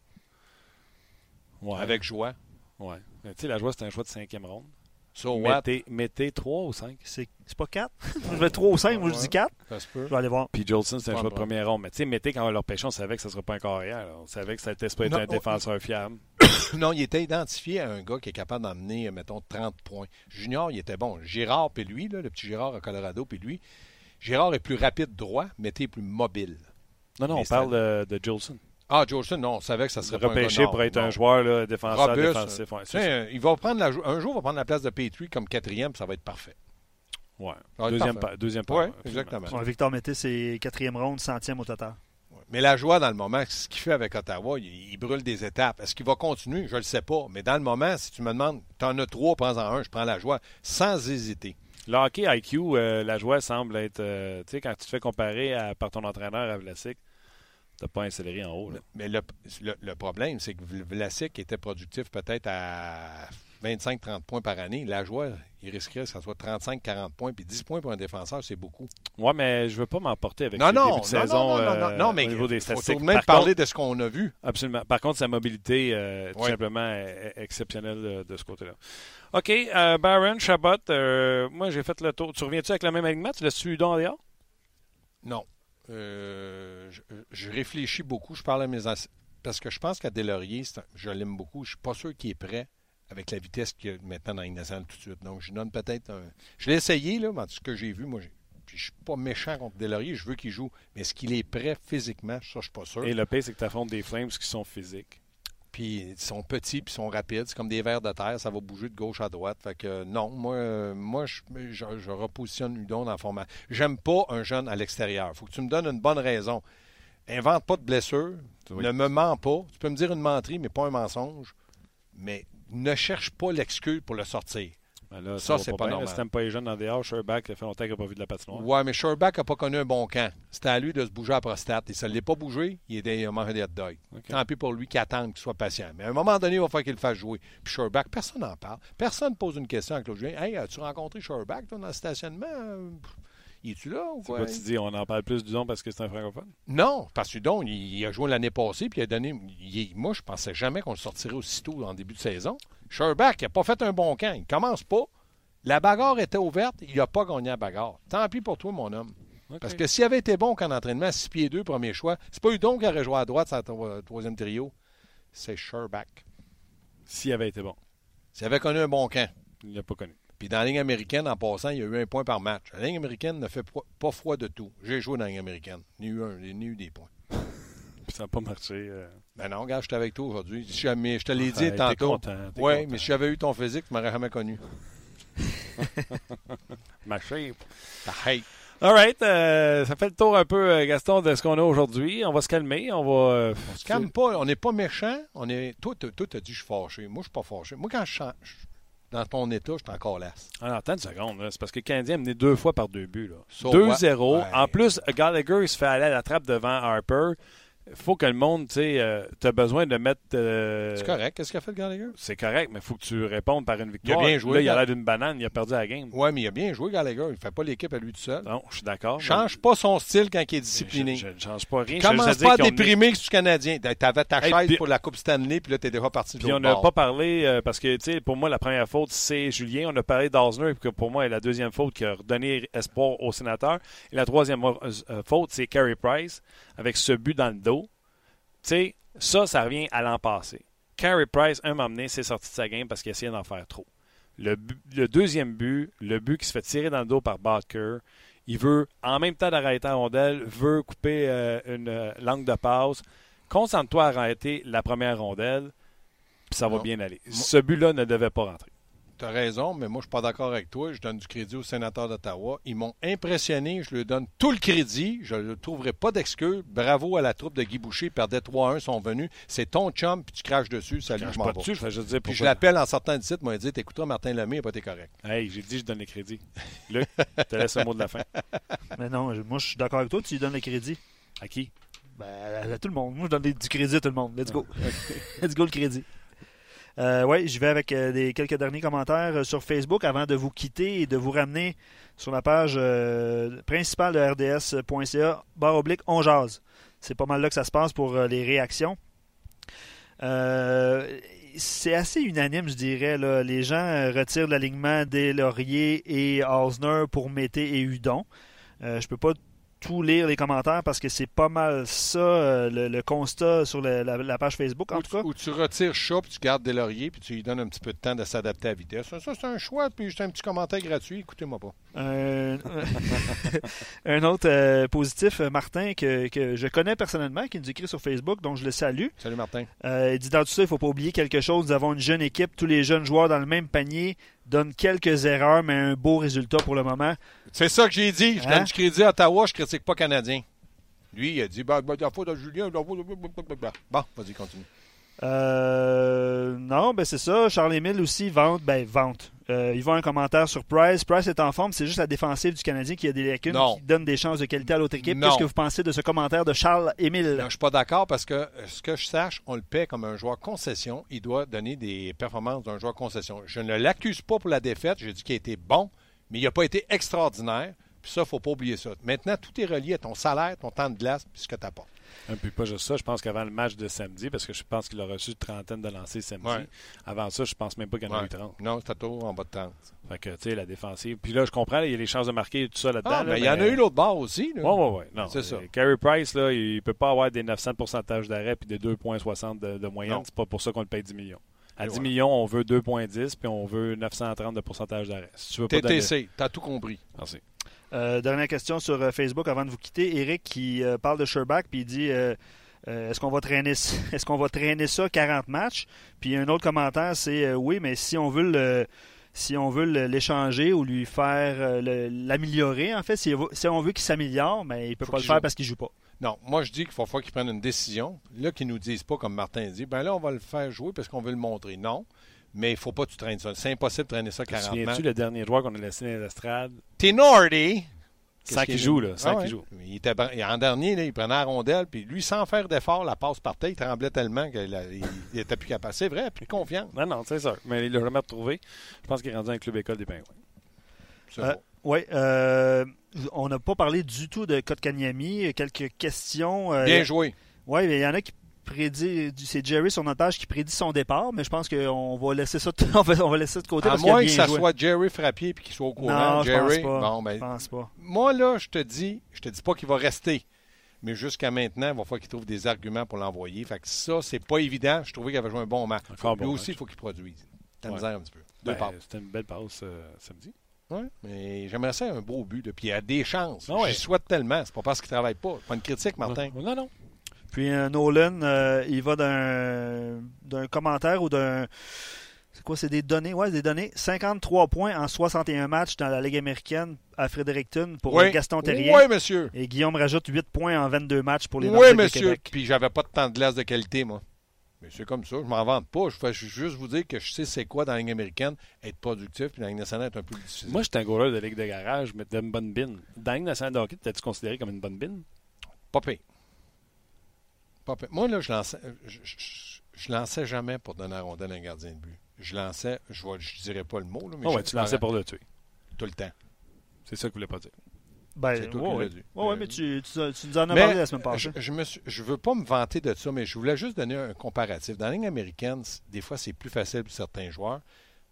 Ouais. avec joie. Ouais. Tu sais, la joie, c'est un choix de cinquième ronde. So what? Mettez, mettez 3 ou 5. C'est pas 4 Je vais 3 ou 5, moi je dis 4. Ça se peut. Je vais aller voir. Puis Jolson, c'est un Pas choix de première ronde. Mais tu sais, mettez quand on leur pêché, on savait que ce ne serait pas un carrière. On savait que ça n'était pas un oh, défenseur fiable. Non, il était identifié à un gars qui est capable d'emmener, euh, mettons, 30 points. Junior, il était bon. Girard, puis lui, là, le petit Girard à Colorado, puis lui. Girard est plus rapide droit, mais t'es plus mobile. Non, non, Mais on parle de, de Jolson. Ah, Jolson, non, on savait que ça serait pas Repêché pour être non. un joueur là, défenseur Robuste. défensif. Ouais, ça. il va prendre la, un jour, il va prendre la place de Petrie comme quatrième, puis ça va être parfait. Ouais. Va être Deuxième, parfait. pa- deuxième exactement. Ouais, Victor Mété, c'est quatrième ronde, centième au total. Mais la joie dans le moment, ce qu'il fait avec Ottawa, il, il brûle des étapes. Est-ce qu'il va continuer? Je ne le sais pas. Mais dans le moment, si tu me demandes, tu en as trois, prends-en un, je prends la joie, sans hésiter. Le hockey IQ, euh, la joie semble être. euh, tu sais, quand tu te fais comparer à- par ton entraîneur à Vlasic, tu pas accéléré en haut. Là. Mais le, le- le problème, c'est que Vl- Vlasic était productif peut-être à 25-30 points par année. La joie, il risquerait que ça soit 35-40 points. Puis 10 points pour un défenseur, c'est beaucoup. Ouais, mais je veux pas m'emporter avec Non, non, début de non, saison non, non, non, euh, non, mais au niveau des faut tout statistiques. de même Par parler contre- de ce qu'on a vu. Absolument. Par contre, sa mobilité, euh, tout Oui. simplement, est, est exceptionnelle de, de ce côté-là. OK, euh, Baron, Chabot, euh, moi, j'ai fait le tour. Tu reviens-tu avec le même alignement? Tu en dehors? Non. Euh, je, je réfléchis beaucoup. Je parle à mes anciens. Parce que je pense qu'à un- je l'aime beaucoup. Je suis pas sûr qu'il est prêt avec la vitesse qu'il y a maintenant dans nationale tout de suite. Donc, je donne peut-être. Je l'ai essayé, là, mais ce que j'ai vu, moi, je suis pas méchant contre Delaurier. Je veux qu'il joue. Mais est-ce qu'il est prêt physiquement? Ça, je suis pas sûr. Et le pire, c'est que tu affrontes des Flames qui sont physiques. Puis ils sont petits, puis ils sont rapides. C'est comme des vers de terre. Ça va bouger de gauche à droite. Fait que non, moi, moi je, je, je repositionne Udon dans le format. J'aime pas un jeune à l'extérieur. faut que tu me donnes une bonne raison. Invente pas de blessure. Oui. Ne me mens pas. Tu peux me dire une menterie, mais pas un mensonge. Mais ne cherche pas l'excuse pour le sortir. Ben là, Ça, c'est pas normal. Si t'aimes pas les jeunes en dehors, Sherback, ça fait longtemps qu'il n'a pas vu de la patinoire. Ouais, mais Sherbach n'a pas connu un bon camp. C'était à lui de se bouger à la prostate. Et ça ne l'est pas bougé, il, est, il a mangé des hot dogs. Tant pis pour lui qui attend qu'il soit patient. Mais à un moment donné, il va falloir qu'il le fasse jouer. Puis Sherbach, personne n'en parle. Personne ne pose une question à Claude Julien. Hey, as-tu rencontré Sherbach toi, dans le stationnement? Euh, pff, Il est-tu là ou C'est quoi? quoi tu dis? On en parle plus du don parce que c'est un francophone? Non, parce que donc, il, il a joué l'année passée, puis il a donné. il- moi, je pensais jamais qu'on le sortirait aussitôt en début de saison. Sherbach, il n'a pas fait un bon camp. Il commence pas. La bagarre était ouverte, il n'a pas gagné la bagarre. Tant pis pour toi, mon homme. Parce que s'il avait été bon qu'en entraînement, 6 pieds 2, premier choix, c'est pas Udon qui aurait joué à droite sur le troisième trio. C'est Sherbach. S'il avait été bon, S'il avait connu un bon camp. il l'a pas connu. Puis dans la ligne américaine, en passant, il y a eu un point par match. La ligne américaine ne fait pas- froid de tout. J'ai joué dans la ligne américaine. A eu, un, a eu des points. Puis ça n'a pas marché. euh. Ben non, regarde, j'étais avec toi aujourd'hui. Jamais- Je te l'ai Ouais, dit t'es tantôt. Oui, mais si j'avais eu ton physique, tu m'aurais jamais connu. Ma shape. Ah, hey. All right. euh, ça fait le tour un peu, euh, Gaston, de ce qu'on a aujourd'hui. On va se calmer. On va. On se calme pas, on n'est pas méchant. On est... Toi, tu as dit je suis fâché. Moi, je suis pas fâché. Moi, quand je change dans ton état, je suis encore lasse. Alors, attends une seconde. C'est parce que le Canadien a mené deux fois par deux buts. là. So 2-0. what? Ouais. En plus, Gallagher, il se fait aller à la trappe devant Harper. Faut que le monde, tu sais, euh, as besoin de mettre. euh, C'est correct. Qu'est-ce qu'il a fait, Gallagher? C'est correct, mais il faut que tu répondes par une victoire. Il a bien joué, Là, il a l'air d'une banane, il a perdu la game. Oui, mais il a bien joué, Gallagher. Il ne fait pas l'équipe à lui tout seul. Non, je suis d'accord. Change pas son style quand il est discipliné. Je ne change pas rien. Commence pas à déprimer que tu es Canadien. T'avais ta Hey, chaise puis- pour la Coupe Stanley, puis là, t'es déjà parti de Puis on n'a pas parlé, euh, parce que, tu sais, pour moi, la première faute, c'est Julien. On a parlé d'Osner, puis que pour moi, la deuxième faute qui a redonné espoir au sénateur. Et la troisième faute, c'est Carey Price, avec ce but dans le dos. Tu sais, ça, ça revient à l'an passé. Carey Price, un moment donné, s'est sorti de sa game parce qu'il essayait d'en faire trop. Le, deuxième but, le but qui se fait tirer dans le dos par Barker, il veut, en même temps d'arrêter la rondelle, veut couper euh, une euh, langue de passe. Concentre-toi à arrêter la première rondelle, puis ça va bien aller. Ce but-là ne devait pas rentrer. Tu as raison, mais moi, je suis pas d'accord avec toi. Je donne du crédit aux sénateurs d'Ottawa. Ils m'ont impressionné. Je leur donne tout le crédit. Je ne trouverai pas d'excuse. Bravo à la troupe de Guy Boucher. Ils perdaient 3-1, ils sont venus. C'est ton chum, puis tu craches dessus. Salut, je je m'en dessus, je fais juste dire Puis je l'appelle en sortant du site. Moi, il dit T'écouteras Martin Lemay, pas été correct. Hey, j'ai dit, je donne les crédits. Luc, je te laisse le mot de la fin. Mais non, moi, je suis d'accord avec toi. Tu lui donnes le crédit. À qui? Ben, à, à tout le monde. Moi, je donne du crédit à tout le monde. Let's go. Let's go le crédit. Euh, oui, je vais avec euh, quelques derniers commentaires euh, sur Facebook avant de vous quitter et de vous ramener sur la page principale de rds.ca, barre oblique, on jase. C'est pas mal là que ça se passe pour les réactions. C'est assez unanime, je dirais. Les gens retirent l'alignement des Laurier et Osner pour Mété et Hudon. Je peux pas tout lire les commentaires parce que c'est pas mal ça, euh, le, le constat sur le- la, la page Facebook, en Ou tout tu, cas. ou tu retires Chat, puis tu gardes des lauriers, puis tu lui donnes un petit peu de temps de s'adapter à la vitesse. Ça, ça, c'est un choix, puis juste un petit commentaire gratuit. Écoutez-moi pas. Un, un autre euh, positif, euh, Martin, que, que je connais personnellement, qui nous écrit sur Facebook, donc je le salue. Salut, Martin. Il dit dans tout ça, il ne faut pas oublier quelque chose. Nous avons une jeune équipe, tous les jeunes joueurs dans le même panier donnent quelques erreurs, mais un beau résultat pour le moment. C'est ça que j'ai dit. Je Hein? donne du crédit à Ottawa, je critique pas Canadien. Lui, il a dit bah, bah, la faute à Julien. Bon, vas-y, continue. Euh, non, ben c'est ça. Charles-Émile aussi vante. Ben, vante. Euh, il voit un commentaire sur Price. Price est en forme. C'est juste la défensive du Canadien qui a des lacunes, Non. qui donne des chances de qualité à l'autre équipe. Qu'est-ce que vous pensez de ce commentaire de Charles-Émile? Je suis pas d'accord parce que, euh, ce que je sache, on le paie comme un joueur concession. Il doit donner des performances d'un joueur concession. Je ne l'accuse pas pour la défaite. J'ai dit qu'il a été bon, mais il n'a pas été extraordinaire. Puis ça, il ne faut pas oublier ça. Maintenant, tout est relié à ton salaire, ton temps de glace, puis ce que tu apportes. Et puis pas juste ça, je pense qu'avant le match de samedi, parce que je pense qu'il a reçu une trentaine de lancers samedi. Ouais. Avant ça, je pense même pas qu'il y en a Ouais. eu 30. Non, c'était toujours en bas de 30. Fait que, tu sais, la défensive. Puis là, je comprends, il y a les chances de marquer et tout ça là-dedans. Ah, là, mais il y en a eu l'autre bord aussi. Oui, oui, oui. C'est ça. euh, Carey Price, là, il peut pas avoir des 900 de pourcentage d'arrêt puis des 2,60 de, de moyenne. C'est pas pour ça qu'on le paye 10 millions. À Et 10 voilà. millions, on veut 2,10 puis on veut 930 de pourcentage d'arrêt. Si tu veux. TTC, t'as tout compris. Merci. Euh, dernière question sur euh, Facebook avant de vous quitter. Eric qui euh, parle de Sherbach puis il dit euh, est-ce qu'on va traîner est-ce qu'on va traîner ça 40 matchs? Puis un autre commentaire c'est oui, mais si on veut le si on veut le- l'échanger ou lui faire l'améliorer en fait, si, si on veut qu'il s'améliore, mais il peut Faut pas le qu'il faire joue. parce qu'il joue pas. Non, moi je dis qu'il faut falloir qu'ils prennent une décision. Là, qu'ils nous disent pas, comme Martin dit, ben là, on va le faire jouer parce qu'on veut le montrer. Non, mais il faut pas que tu traînes ça. C'est impossible de traîner ça Te 40 souviens-tu matchs. le dernier joueur qu'on a laissé dans l'estrade? Tenordi, Sans qu'il qu'il joue, là. Sans Ah qu'il ouais. joue. Il était, en dernier, là, il prenait la rondelle, puis lui, sans faire d'effort, la passe partait, il tremblait tellement qu'il a- il, il était plus capable. C'est vrai, plus de confiance. Non, non, c'est ça. Mais il l'a jamais retrouvé. Je pense qu'il est rendu dans le club école des Pingouins. C'est Euh. Oui, euh, on n'a pas parlé du tout de Kotkaniemi. Quelques questions. euh, Bien joué. Oui, il y en a qui prédit, c'est Jerry sur notre page qui prédit son départ, mais je pense qu'on va laisser ça, on va, on va laisser ça de côté À parce moins que ça joué. soit Jerry Frappier puis qu'il soit au courant. Non, je Jerry, pense pas. bon, ben, Je pense pas. moi, là, je te dis, je te dis pas qu'il va rester. Mais jusqu'à maintenant, il va falloir qu'il trouve des arguments pour l'envoyer. Fait que ça, c'est pas évident. Je trouvais qu'il avait joué un bon match. Encore Lui bon aussi, il match. faut qu'il produise. T'as Ouais. misère un petit peu. Deux Ben, passes. C'était une belle passe euh, samedi. Ouais, mais j'aimerais ça un beau but. là. Puis il a des chances. Ah ouais. J'y souhaite tellement. C'est pas parce qu'il travaille pas. Pas une critique, Martin. Non, non. Puis euh, Nolan, euh, il va d'un d'un commentaire ou d'un. C'est quoi, c'est des données? Ouais, des données. 53 points en 61 matchs dans la Ligue américaine à Fredericton pour Oui. Gaston Terrien. Oui, monsieur. Et Guillaume rajoute 8 points en 22 matchs pour les Oui, Nordiques de monsieur. Québec. Puis j'avais pas de temps de glace de qualité, moi. Mais c'est comme ça. Je m'en vante pas. Je fais juste vous dire que je sais c'est quoi dans la Ligue américaine être productif. Puis dans la Ligue nationale, être un peu plus difficile. Moi, j'étais un goaler de Ligue de garage, mais d'une bonne bine. Dans la Ligue nationale de hockey, t'es-tu considéré comme une bonne bine? Pas pire. Moi, là, je lançais, je, je, lançais jamais pour donner la rondelle à un gardien de but. Je lançais, je ne je dirais pas le mot, là, mais oh, je, ouais, tu lançais pour le tuer. Tout le temps. C'est ça que je voulais pas dire. Ben, c'est tout ouais, ouais, mais tu, tu, tu nous en as Mais parlé la semaine passée. Je ne je veux pas me vanter de ça, mais je voulais juste donner un comparatif. Dans la ligne américaine, des fois, c'est plus facile pour certains joueurs.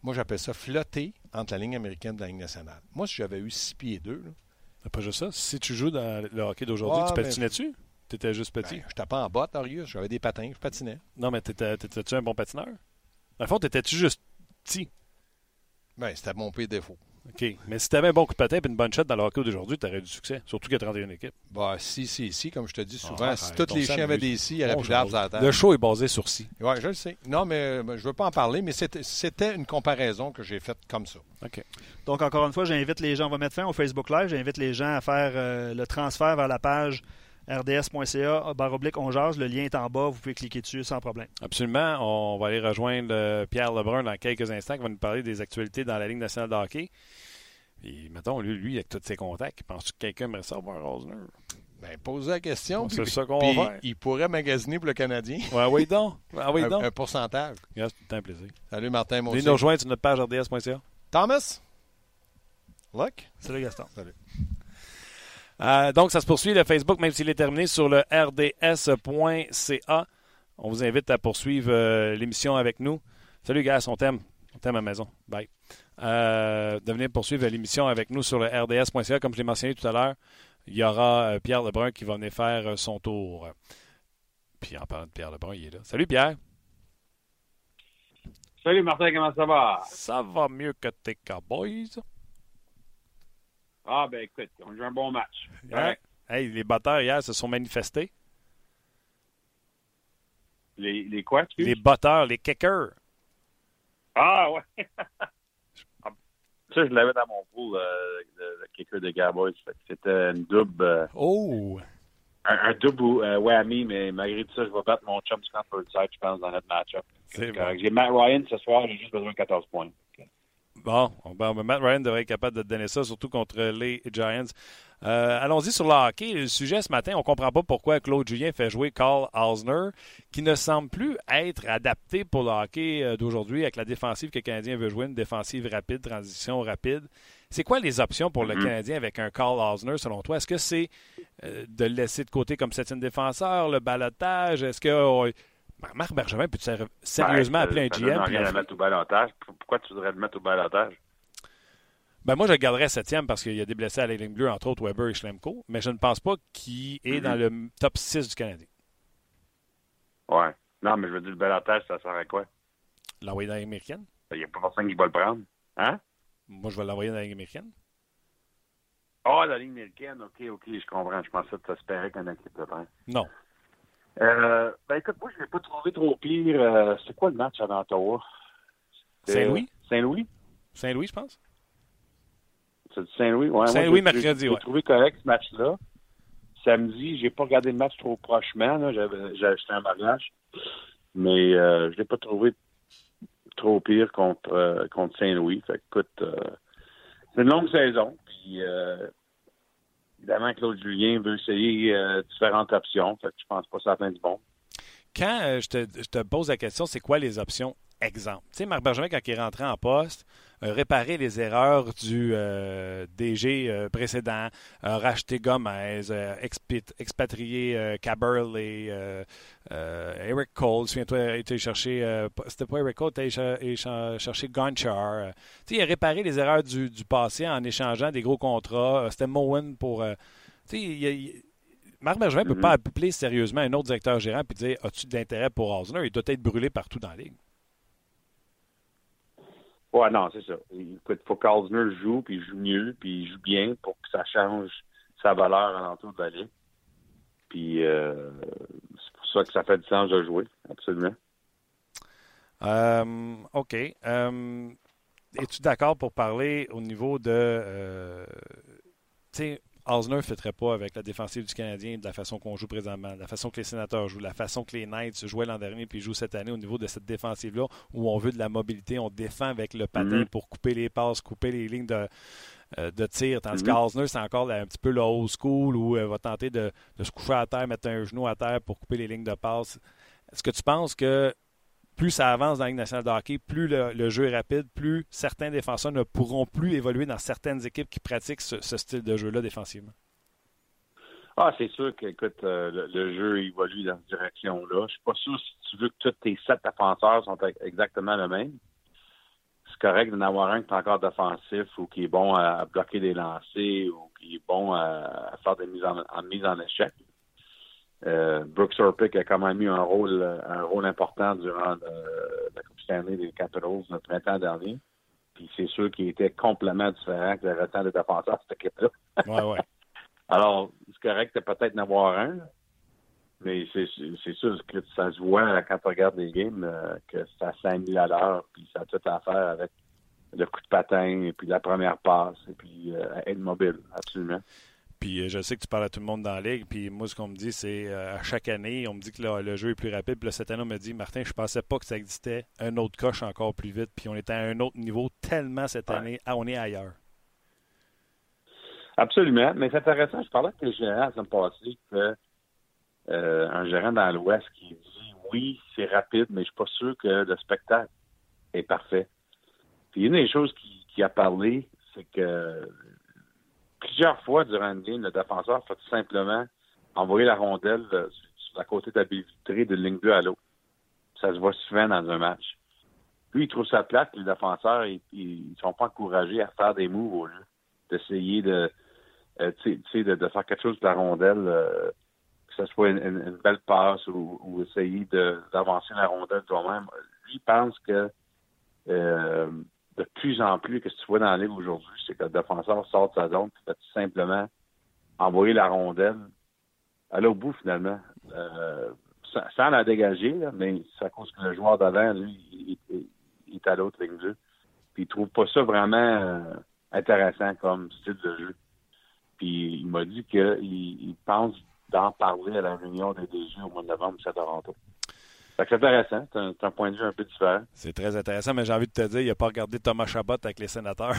Moi, j'appelle ça flotter entre la ligne américaine et la ligne nationale. Moi, si j'avais eu 6 pieds 2, là, C'est pas juste ça. Si tu joues dans le hockey d'aujourd'hui, Ah, tu mais- patinais-tu? Tu étais juste petit. ben, je tapais en botte, Arius. J'avais des patins, je patinais. Non, mais t'étais- t'étais-tu un bon patineur? Dans le fond, t'étais-tu juste petit? Ben, c'était mon pire défaut. OK. Mais si t'avais un bon coup de patin et une bonne shot dans le hockey d'aujourd'hui, t'aurais du succès. Surtout qu'il y a 31 équipes. Bah, si, si, si, comme je te dis souvent, Ah, si arrête, tous les chiens avaient des si, il n'y aurait Bon, plus d'arbres je- à la. Le show est basé sur si. Oui, je le sais. Non, mais euh, je veux pas en parler, mais c'était- c'était une comparaison que j'ai faite comme ça. OK. Donc, encore une fois, j'invite les gens, on va mettre fin au Facebook Live, j'invite les gens à faire euh, le transfert vers la page rds.ca, barre oblique, on jase, le lien est en bas, vous pouvez cliquer dessus sans problème. Absolument. On va aller rejoindre euh, Pierre Lebrun dans quelques instants qui va nous parler des actualités dans la Ligue nationale de hockey. Puis, mettons, lui, lui, avec tous ses contacts, penses-tu que quelqu'un aimerait ça voir Rosner? Ben, posez la question. C'est puis- ça qu'on va il pourrait magasiner pour le Canadien. Ouais, oui, donc. Ah oui, un, donc. un pourcentage. Regarde, c'est tout un plaisir. Salut Martin, Venez nous rejoindre sur notre page rds.ca. Thomas? Luck? C'est le Gaston. Euh, donc, ça se poursuit le Facebook, même s'il est terminé sur le rds.ca. On vous invite à poursuivre euh, l'émission avec nous. Salut, gars, on t'aime. On t'aime à la maison. Bye. Euh, de venir poursuivre l'émission avec nous sur le rds.ca. Comme je l'ai mentionné tout à l'heure, il y aura Pierre Lebrun qui va venir faire son tour. Puis en parlant de Pierre Lebrun, il est là. Salut, Pierre. Salut Martin, comment ça va? Ça va mieux que tes Cowboys. Ah ben écoute, on joue un bon match. Hein? Hey, les batteurs hier se sont manifestés. Les, les quoi, tu Les batteurs, les kickers. Ah ouais. Ça, je l'avais dans mon pool, euh, le, le kicker de Cowboys. C'était une double, euh, Oh! un, un double euh, whammy, mais malgré tout ça, je vais battre mon chum Scott Birdside, je pense, dans notre match-up. J'ai Matt Ryan ce soir, j'ai juste besoin de 14 points. Bon, ben, Matt Ryan devrait être capable de te donner ça, surtout contre les Giants. Euh, Allons-y sur le hockey. Le sujet ce matin, on ne comprend pas pourquoi Claude Julien fait jouer Carl Hausner, qui ne semble plus être adapté pour le hockey euh, d'aujourd'hui avec la défensive que le Canadien veut jouer, une défensive rapide, transition rapide. C'est quoi les options pour le Mhm. Canadien avec un Carl Hausner, selon toi? Est-ce que c'est euh, de le laisser de côté comme septième défenseur, le balotage? Est-ce que... euh, Marc Bergevin peut sérieusement Ben, appeler un ça GM? rien à mettre au balotage. Pourquoi tu voudrais le mettre au balotage? Ben moi, je le garderais septième parce qu'il y a des blessés à la ligne bleue, entre autres Weber et Schlemko, mais je ne pense pas qu'il est dans le top 6 du Canadien. Ouais. Non, mais je veux dire, le balotage, ça sert à quoi? L'envoyer dans la ligne américaine? Il n'y a pas personne qui va le prendre. Hein? Moi, je vais l'envoyer dans la ligne américaine. Ah, la ligne américaine, OK, OK, je comprends. Je pensais que tu espérais qu'un équipe le prenne. Non. Euh, ben écoute, moi, je ne l'ai pas trouvé trop pire. Euh, c'est quoi le match à Ottawa? Saint-Louis? Saint-Louis? Saint-Louis, je pense. C'est du Saint-Louis? Ouais, Saint-Louis, mercredi, J'ai ouais. trouvé correct ce match-là. Samedi, j'ai pas regardé le match trop prochement. là. J'avais j'ai acheté un mariage. Mais euh, je l'ai pas trouvé trop pire contre, euh, contre Saint-Louis. Fait que, écoute, euh, c'est une longue saison. Puis, euh, évidemment, Claude Julien veut essayer euh, différentes options. Fait que je pense pas que c'est la fin du monde. Quand euh, je, te, je te pose la question, c'est quoi les options? Exemple. Tu sais, Marc Bergevin, quand il est rentré en poste, a réparé les erreurs du euh, DG euh, précédent, a racheté Gomez, euh, euh, Caberl et euh, euh, Eric Cole. Souviens-toi, était chercher, euh, c'était pas Eric Cole, il était chercher Gonchar. Euh, tu sais, il a réparé les erreurs du, du passé en échangeant des gros contrats. Euh, c'était Moen pour. euh, tu sais, il, Marc Bergevin ne peut Mhm. pas appeler sérieusement un autre directeur gérant et dire As-tu de l'intérêt pour Osner Il doit être brûlé partout dans la ligue. Ouais, non, c'est ça. Écoute, faut qu'Alzner joue, puis il joue mieux, puis il joue bien pour que ça change sa valeur à l'entour de la ligue. Puis euh, c'est pour ça que ça fait du sens de jouer, absolument. Euh, OK. Euh, Es-tu d'accord pour parler au niveau de. euh, tu sais, Osner ne fêterait pas avec la défensive du Canadien de la façon qu'on joue présentement, de la façon que les sénateurs jouent, de la façon que les Knights jouaient l'an dernier puis jouent cette année au niveau de cette défensive-là où on veut de la mobilité, on défend avec le patin Mhm. pour couper les passes, couper les lignes de, euh, de tir. Tandis mm c'est encore un petit peu le old school où elle va tenter de, se coucher à terre, mettre un genou à terre pour couper les lignes de passe. Est-ce que tu penses que plus ça avance dans la Ligue nationale de hockey, plus le, jeu est rapide, plus certains défenseurs ne pourront plus évoluer dans certaines équipes qui pratiquent ce, style de jeu-là défensivement? Ah, c'est sûr que, écoute, euh, le, jeu évolue dans cette direction-là. Je suis pas sûr si tu veux que tous tes sept défenseurs sont exactement le même. C'est correct d'en avoir un qui est encore défensif ou qui est bon à, bloquer des lancers ou qui est bon à, faire des mises en, mise en échec. Euh, Brooks Orpik a quand même eu un rôle, un rôle important durant la Coupe Stanley des Capitals le printemps dernier. Puis c'est sûr qu'il était complètement différent que le restant des défenseurs de cette équipe-là. Ouais, ouais. Alors, c'est correct de peut-être en avoir un, mais c'est sûr que ça se voit quand tu regardes les games euh, que ça 5000 à l'heure, puis ça a tout à faire avec le coup de patin, et puis la première passe, et puis euh, être mobile, absolument. Puis euh, je sais que tu parles à tout le monde dans la ligue. Puis moi, ce qu'on me dit, c'est à chaque année, on me dit que le jeu est plus rapide. Puis là, cette année, on me dit, Martin, je pensais pas que ça existait un autre coche encore plus vite. Puis on était à un autre niveau tellement cette année, ah, on est ailleurs. Absolument. Mais c'est intéressant. Je parlais avec le gérant la semaine passée que euh, un gérant dans l'Ouest qui dit oui, c'est rapide, mais je suis pas sûr que le spectacle est parfait. Puis une des choses qui, qui a parlé, c'est que plusieurs fois durant une game, le défenseur fait tout simplement envoyer la rondelle euh, sur la côté de la de ligne bleue à l'autre. Ça se voit souvent dans un match. Lui, il trouve ça plate, les défenseurs, ils, ils sont pas encouragés à faire des moves au lieu d'essayer de, euh, de, de, faire quelque chose de la rondelle, euh, que ce soit une, belle passe ou, essayer d'avancer la rondelle toi-même. Lui pense que euh, de plus en plus, que ce que tu vois dans la ligue aujourd'hui, c'est que le défenseur sort de sa zone et fait tout simplement envoyer la rondelle à l'autre bout finalement. sans, la dégager, mais c'est à cause que le joueur d'avant, lui, il, est à l'autre ligne jeu. Puis il trouve pas ça vraiment intéressant comme style de jeu. Puis il m'a dit qu'il pense d'en parler à la réunion des DG au mois de novembre à Toronto. C'est intéressant. C'est un, point de vue un peu différent. C'est très intéressant, mais j'ai envie de te dire, il n'a pas regardé Thomas Chabot avec les sénateurs.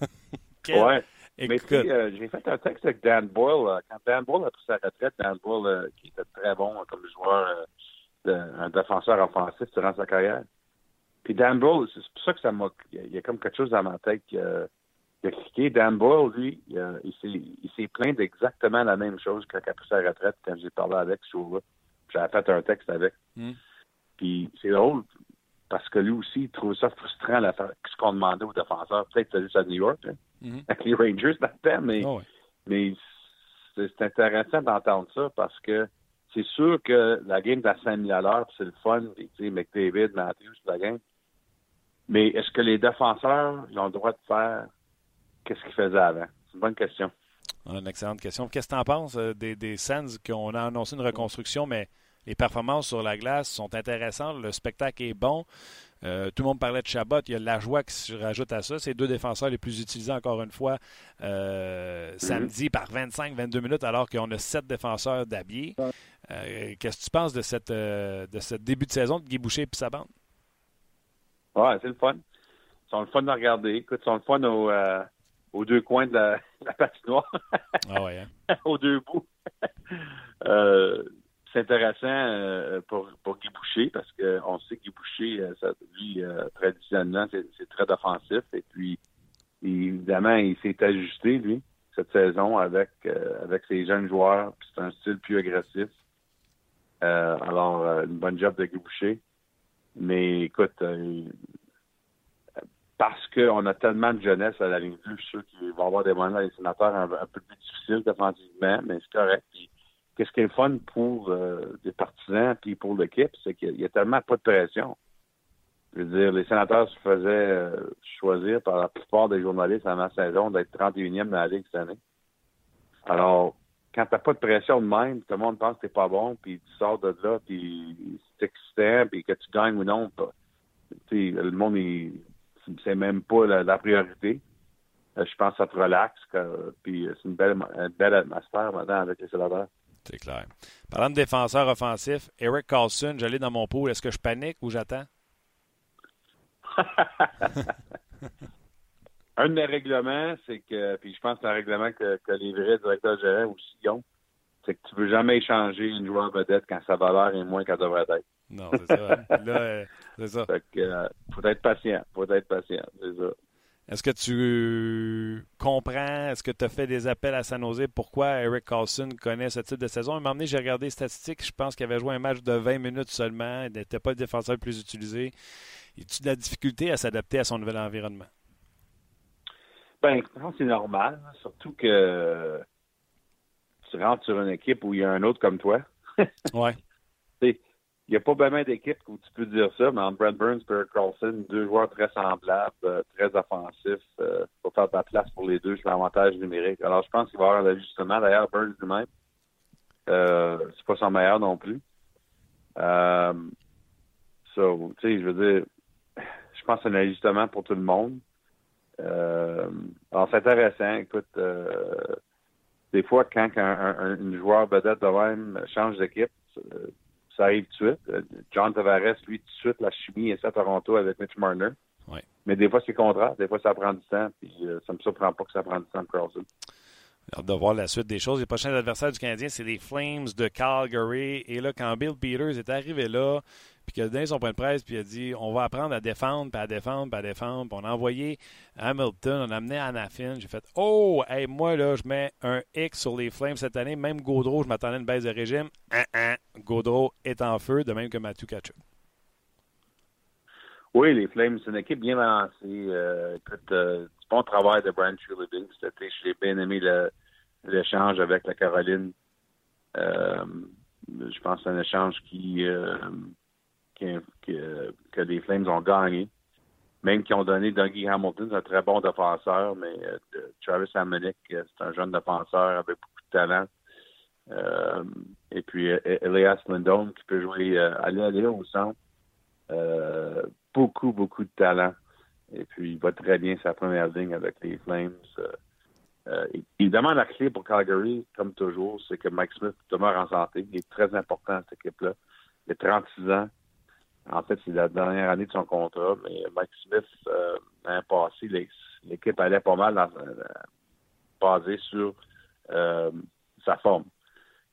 ouais. Mais euh, j'ai fait un texte avec Dan Boyle. Euh, quand Dan Boyle a pris sa retraite, Dan Boyle, euh, qui était très bon comme joueur, un défenseur offensif durant sa carrière. Puis Dan Boyle, c'est pour ça que ça m'a. Il y a comme quelque chose dans ma tête il a cliqué. Dan Boyle, lui, il, s'est plaint d'exactement la même chose quand il a pris sa retraite quand j'ai parlé avec ce jour-là. J'avais fait un texte avec. Hmm. Puis c'est drôle parce que lui aussi, il trouve ça frustrant ce qu'on demandait aux défenseurs. Peut-être que c'est à New York, hein, hmm. avec les Rangers là mais, ah mais c'est intéressant d'entendre ça parce que c'est sûr que la game de 5000 à l'heure, c'est le fun. Tu sais, McDavid, Matthews, la game. Mais est-ce que les défenseurs ils ont le droit de faire qu'est-ce qu'il faisait avant? C'est une bonne question. Une excellente question. Qu'est-ce que tu en penses euh, des, des Sands qu'on a annoncé une reconstruction, mais les performances sur la glace sont intéressantes, le spectacle est bon. Euh, tout le monde parlait de Chabot. Il y a la joie qui se rajoute à ça. C'est deux défenseurs les plus utilisés, encore une fois, euh, samedi par 25-22 minutes, alors qu'on a sept défenseurs d'habillés. Qu'est-ce que tu penses de, cette, de ce début de saison de Guy Boucher et sa bande? Ouais, c'est le fun. Ils sont le fun à regarder. Écoute, ils sont le fun au, aux deux coins de la, patinoire. ah ouais, hein? aux deux bouts. Euh, c'est intéressant euh, pour, pour Guy Boucher parce qu'on sait que Guy Boucher, euh, ça, lui, traditionnellement, c'est très offensif. Et puis, évidemment, il s'est ajusté, lui, cette saison avec, avec ses jeunes joueurs. C'est un style plus agressif. alors, une bonne job de Guy Boucher. Mais écoute, parce qu'on a tellement de jeunesse à la ligne bleue, je suis sûr qu'il va y avoir des moments les sénateurs un, peu plus difficiles défensivement, mais c'est correct. qu'est-ce qui est fun pour euh, les partisans puis pour l'équipe, c'est qu'il y a tellement pas de pression. Je veux dire, les sénateurs se faisaient euh, choisir par la plupart des journalistes avant la saison d'être 31e dans la Ligue cette année. Alors, quand t'as pas de pression de même, tout le monde pense que t'es pas bon, puis tu sors de là, puis c'est excitant, puis que tu gagnes ou non, le monde, il, c'est même pas la, priorité. Euh, je pense que ça te relaxe. puis euh, c'est une belle, belle atmosphère maintenant avec les sénateurs. C'est clair. Parlant de défenseur offensif, Eric Carlson, j'allais dans mon pot. Est-ce que je panique ou j'attends? un des règlements, c'est que, puis je pense que c'est un règlement que, les vrais directeurs gérants aussi ont, c'est que tu ne veux jamais échanger une joueur vedette quand sa valeur est moins qu'elle devrait être. Non, c'est ça. Là, euh, c'est ça. Fait que, euh, faut être patient. Faut être patient. C'est ça. Est-ce que tu comprends, est-ce que tu as fait des appels à San Jose? Pourquoi Eric Carlson connaît ce type de saison? À un moment donné, j'ai regardé les statistiques. Je pense qu'il avait joué un match de 20 minutes seulement. Il n'était pas le défenseur le plus utilisé. Il a de la difficulté à s'adapter à son nouvel environnement? Ben, je pense que c'est normal. Surtout que tu rentres sur une équipe où il y a un autre comme toi. ouais. Il n'y a pas vraiment d'équipe où tu peux dire ça, mais entre Brent Burns et Carlson, deux joueurs très semblables, euh, très offensifs, euh, pour faire de la place pour les deux sur l'avantage numérique. Alors, je pense qu'il va y avoir un ajustement. D'ailleurs, Burns lui-même, euh, c'est pas son meilleur non plus. Euh, so, tu sais, je veux dire, je pense que c'est un ajustement pour tout le monde. Alors, c'est intéressant. Écoute, des fois, quand un, un, joueur vedette de même change d'équipe, ça arrive tout de suite. Euh, John Tavares, lui, tout de suite, la chimie est à Toronto avec Mitch Marner. Mais des fois, c'est contraire. Des fois, ça prend du temps. Puis euh, ça ne me surprend pas que ça prenne du temps pour Carlson. Hâte de voir la suite des choses. Les prochains adversaires du Canadien, c'est les Flames de Calgary. Et là, quand Bill Peters est arrivé là, puis a donné son point de presse, puis il a dit on va apprendre à défendre, puis à défendre, puis à défendre. Puis on a envoyé Hamilton, on a amené Anafin. J'ai fait Oh, hey, moi, là, je mets un X sur les Flames cette année. Même Gaudreau, je m'attendais à une baisse de régime. Hein, hein, Gaudreau est en feu, de même que Matthew Kachuk. Oui, les Flames, c'est une équipe bien balancée. Euh, écoute, euh, du bon travail de Brian Shirley cet été. J'ai bien aimé l'échange avec la Caroline. Euh, je pense que c'est un échange qui, que, que, les Flames ont gagné. Même qu'ils ont donné Dougie Hamilton, un très bon défenseur, mais euh, Travis Hamonic, euh, c'est un jeune défenseur avec beaucoup de talent. Euh, et puis Elias Lindholm qui peut jouer aller aller au centre. beaucoup, beaucoup de talent. Et puis il va très bien sa première ligne avec les Flames. évidemment, la clé pour Calgary, comme toujours, c'est que Mike Smith demeure en santé. Il est très important, cette équipe-là. Il a 36 ans. En fait, c'est la dernière année de son contrat, mais Mike Smith, euh, passé, l'équipe allait pas mal dans, euh, basée sur euh, sa forme.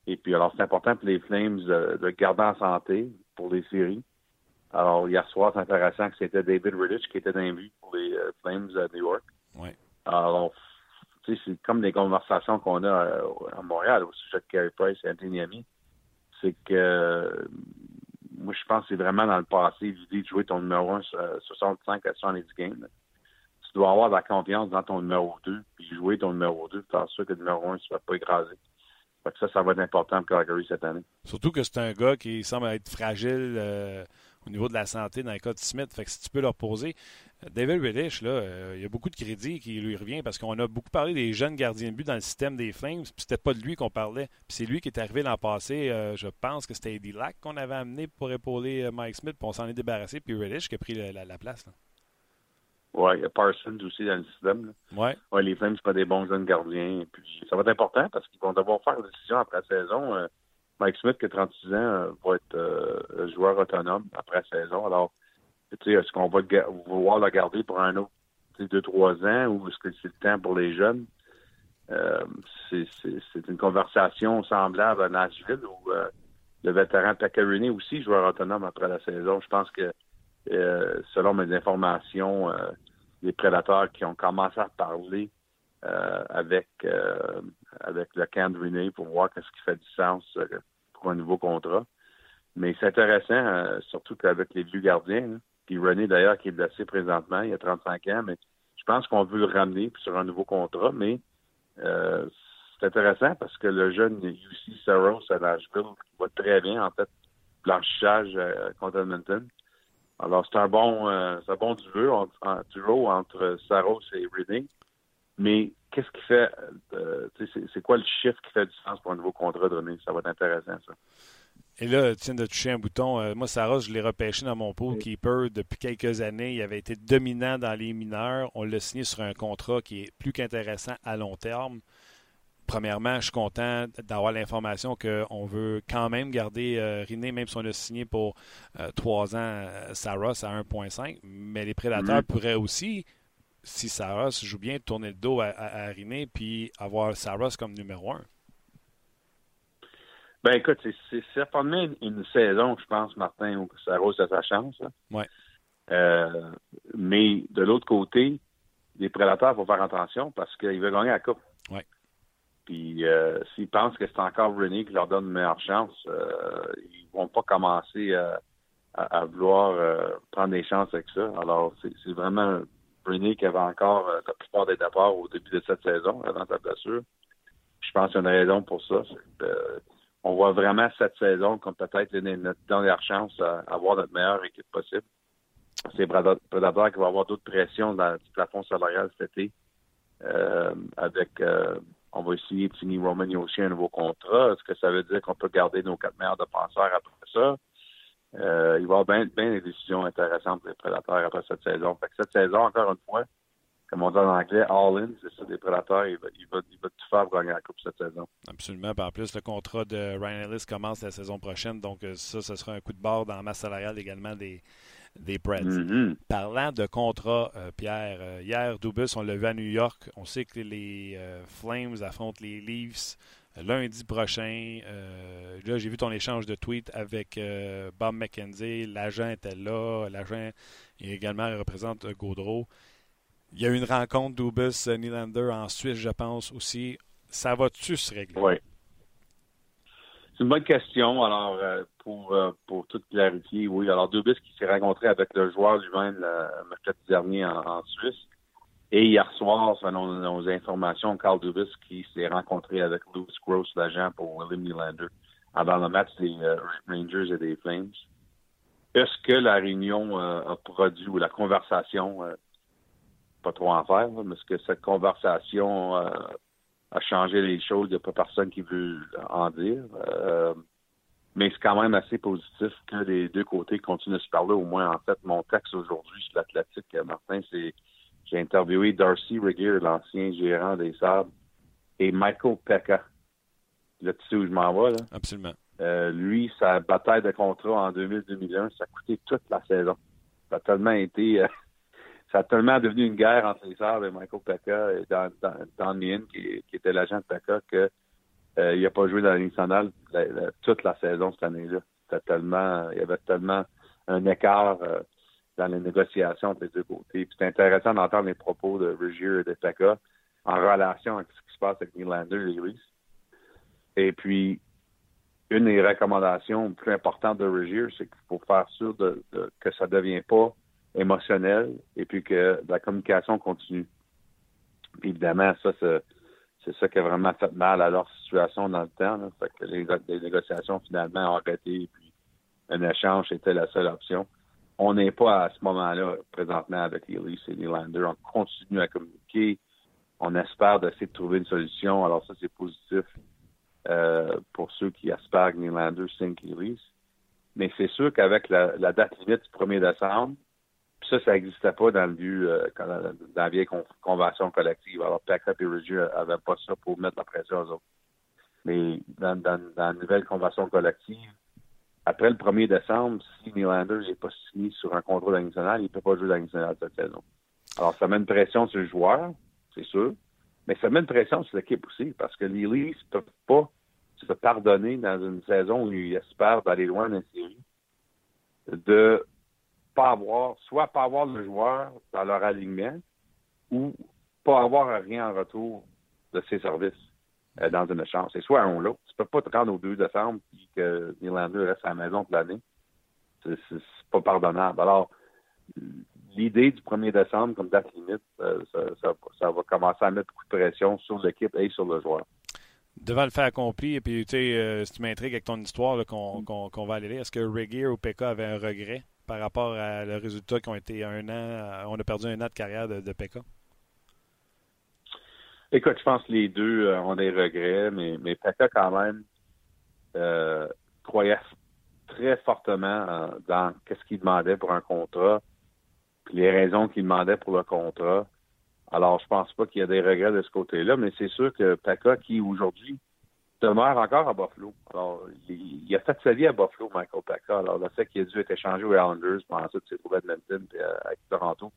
Et puis, alors, c'est important pour les Flames de, de, garder en santé pour les séries. Alors, hier soir, c'est intéressant que c'était David Riddich qui était d'invité pour les euh, Flames de New York. Oui. Alors, tu sais, c'est comme des conversations qu'on a à, Montréal au sujet de Carey Price et Anthony Ami. C'est que moi, je pense que c'est vraiment dans le passé, l'idée de jouer ton numéro 1 65 à 70 games. Tu dois avoir de la confiance dans ton numéro 2, puis jouer ton numéro 2, faire sûr que le numéro 1 ne soit pas écrasé. ça, ça va être important pour Calgary cette année. Surtout que c'est un gars qui semble être fragile euh, au niveau de la santé dans le cas de Smith. Fait que si tu peux leur poser. David Reddish, là, euh, il y a beaucoup de crédit qui lui revient parce qu'on a beaucoup parlé des jeunes gardiens de but dans le système des Flames, puis c'était pas de lui qu'on parlait. Puis c'est lui qui est arrivé l'an passé, euh, je pense que c'était Eddie Lack qu'on avait amené pour épauler euh, Mike Smith, puis on s'en est débarrassé, puis Reddish qui a pris la, place. Oui, il y a Parsons aussi dans le système. Oui. Ouais, les Flames, sont pas des bons jeunes gardiens. Puis ça va être important parce qu'ils vont devoir faire une décision après la saison. Mike Smith, qui a 36 ans, va être joueur autonome après saison. Alors, est-ce qu'on va vouloir le garder pour un autre deux, trois ans ou est-ce que c'est le temps pour les jeunes? Euh, c'est une conversation semblable à Nashville où euh, le vétéran Takaruni aussi joueur autonome après la saison. Je pense que euh, selon mes informations, les prédateurs qui ont commencé à parler avec avec le camp de pour voir qu'est-ce qui fait du sens pour un nouveau contrat. Mais c'est intéressant, surtout qu'avec les vieux gardiens. Hein. Puis René, d'ailleurs, qui est blessé présentement, il a 35 ans, mais je pense qu'on veut le ramener sur un nouveau contrat, mais euh, c'est intéressant parce que le jeune UC Saros à Nashville va très bien, en fait, blanchissage euh, contre Edmonton. Alors, c'est un bon euh, c'est un bon duo entre, entre Saros et René. Mais qu'est-ce qui fait, euh, c'est quoi le chiffre qui fait du sens pour un nouveau contrat de René? Ça va être intéressant, ça. Et là, tu viens de toucher un bouton. Euh, moi, Sarah, je l'ai repêché dans mon pool keeper depuis quelques années. Il avait été dominant dans les mineurs. On l'a signé sur un contrat qui est plus qu'intéressant à long terme. Premièrement, je suis content d'avoir l'information qu'on veut quand même garder euh, Riné, même si on a signé pour euh, trois ans Saros à 1,5. Mais les prédateurs pourraient aussi si Saros joue bien, tourner le dos à, à, puis avoir Saros comme numéro un? Ben écoute, c'est certainement une, saison, je pense, Martin, où Saros a sa chance. Ouais. Euh, mais de l'autre côté, les prédateurs, faut faire attention parce qu'ils veulent gagner la coupe. Ouais. Puis euh, s'ils pensent que c'est encore René qui leur donne une meilleure chance, euh, ils vont pas commencer à, à, vouloir euh, prendre des chances avec ça. Alors, c'est vraiment Qui avait encore la plupart des départs au début de cette saison, avant sa blessure. Je pense qu'il y a une raison pour ça. on voit vraiment cette saison comme peut-être notre dernière chance à avoir notre meilleure équipe possible. C'est Predator qui va avoir d'autres pressions dans le plafond salarial cet été. Euh, avec euh, on va essayer de signer Roman Yoshi un nouveau contrat. Est-ce que ça veut dire qu'on peut garder nos quatre meilleurs défenseurs après ça? Euh, il va y avoir bien, des décisions intéressantes pour les prédateurs après cette saison. Fait que cette saison, encore une fois, comme on dit en anglais, all-in, c'est ça, des prédateurs, il va, il, va, il va, tout faire pour gagner la Coupe cette saison. Absolument. en plus, le contrat de Ryan Ellis commence la saison prochaine, donc ça, ce sera un coup de barre dans la masse salariale également des, des Preds. Mm-hmm. Parlant de contrat, euh, Pierre, euh, hier, Dubus, on l'a vu à New York. On sait que les euh, Flames affrontent les Leafs lundi prochain. là, j'ai vu ton échange de tweets avec Bob McKenzie. L'agent était là. L'agent également représente Gaudreau. Il y a eu une rencontre Dubus-Nylander en Suisse, je pense aussi. Ça va-tu se régler? Oui. C'est une bonne question. Alors, euh, pour, euh, pour tout clarifier, oui. Alors, Dubis qui s'est rencontré avec le joueur lui-même le mercredi dernier en, Suisse. Et hier soir, selon nos informations, Carl Dubis qui s'est rencontré avec Louis Gross, l'agent pour William Nylander, avant le match des euh, Rangers et des Flames. Est-ce que la réunion a produit ou la conversation, pas trop en faire, mais est-ce que cette conversation à changer les choses? Il n'y a pas personne qui veut en dire. Euh, mais c'est quand même assez positif que les deux côtés continuent de se parler. Au moins, en fait, mon texte aujourd'hui sur l'Atlantique, euh, Martin, c'est j'ai interviewé Darcy Regier, l'ancien gérant des Sables, et Michael Pekka. Là, tu sais où je m'en vais, là? Absolument. Euh, lui, sa bataille de contrat en 2000-2001, ça a coûté toute la saison. Ça a tellement été ça a tellement devenu une guerre entre les sœurs de Michael Pekka et Don, Don, qui, était l'agent de Pekka, qu'il euh, n'a pas joué dans la Ligue nationale toute la saison cette année-là. tellement, il y avait tellement un écart euh, dans les négociations les deux côtés. c'est intéressant d'entendre les propos de Rogier et de Pekka en relation avec ce qui se passe avec Nylander et Lewis. Et puis, une des recommandations plus importantes de Rogier, c'est qu'il faut faire sûr de, que ça ne devient pas émotionnel et puis que la communication continue. évidemment, ça, c'est ça qui a vraiment fait mal à leur situation dans le temps. Fait que les, négociations finalement ont arrêté et puis un échange était la seule option. On n'est pas à ce moment-là présentement avec Elise et Nylander. On continue à communiquer. On espère d'essayer de trouver une solution. Alors ça, c'est positif euh, pour ceux qui espèrent que Nylander signe Elise. Mais c'est sûr qu'avec la, la, date limite du 1er décembre, ça, ça n'existait pas dans le but, euh, dans, la vieille convention collective. Alors, Packard et Ridgey n'avaient pas ça pour mettre la pression aux autres. Mais dans, la nouvelle convention collective, après le 1er décembre, si Nylander n'est pas signé sur un contrat national, il ne peut pas jouer dans nationale cette saison. Alors, ça met une pression sur le joueur, c'est sûr, mais ça met une pression sur l'équipe aussi, parce que les Leafs ne peuvent pas se pardonner dans une saison où ils espèrent d'aller loin dans la série de pas avoir, soit pas avoir le joueur dans leur alignement ou pas avoir rien en retour de ses services euh, dans une échange. C'est soit un ou l'autre. Tu peux pas te rendre au 2 décembre et que Nylander reste à la maison toute l'année. C'est, pas pardonnable. Alors, l'idée du 1er décembre comme date limite, euh, ça, va commencer à mettre beaucoup de pression sur l'équipe et sur le joueur. Devant le fait accompli, et puis tu sais, euh, si tu m'intrigues avec ton histoire qu'on, va aller là, est-ce que Regier ou Pekka avait un regret par rapport à le résultat qui ont été un an. On a perdu un an de carrière de, de Pekka? Écoute, je pense que les deux euh, ont des regrets, mais, mais quand même, euh, croyait très fortement euh, dans qu'est-ce qu'il demandait pour un contrat, puis les raisons qu'il demandait pour le contrat. Alors, je pense pas qu'il y a des regrets de ce côté-là, mais c'est sûr que Pekka, qui aujourd'hui demeure encore à Buffalo. Alors, il, a fait sa vie à Buffalo, Michael Pekka. Alors, le fait qu'il a dû être échangé aux Islanders, puis ensuite s'est trouvé à Edmonton euh, avec Toronto,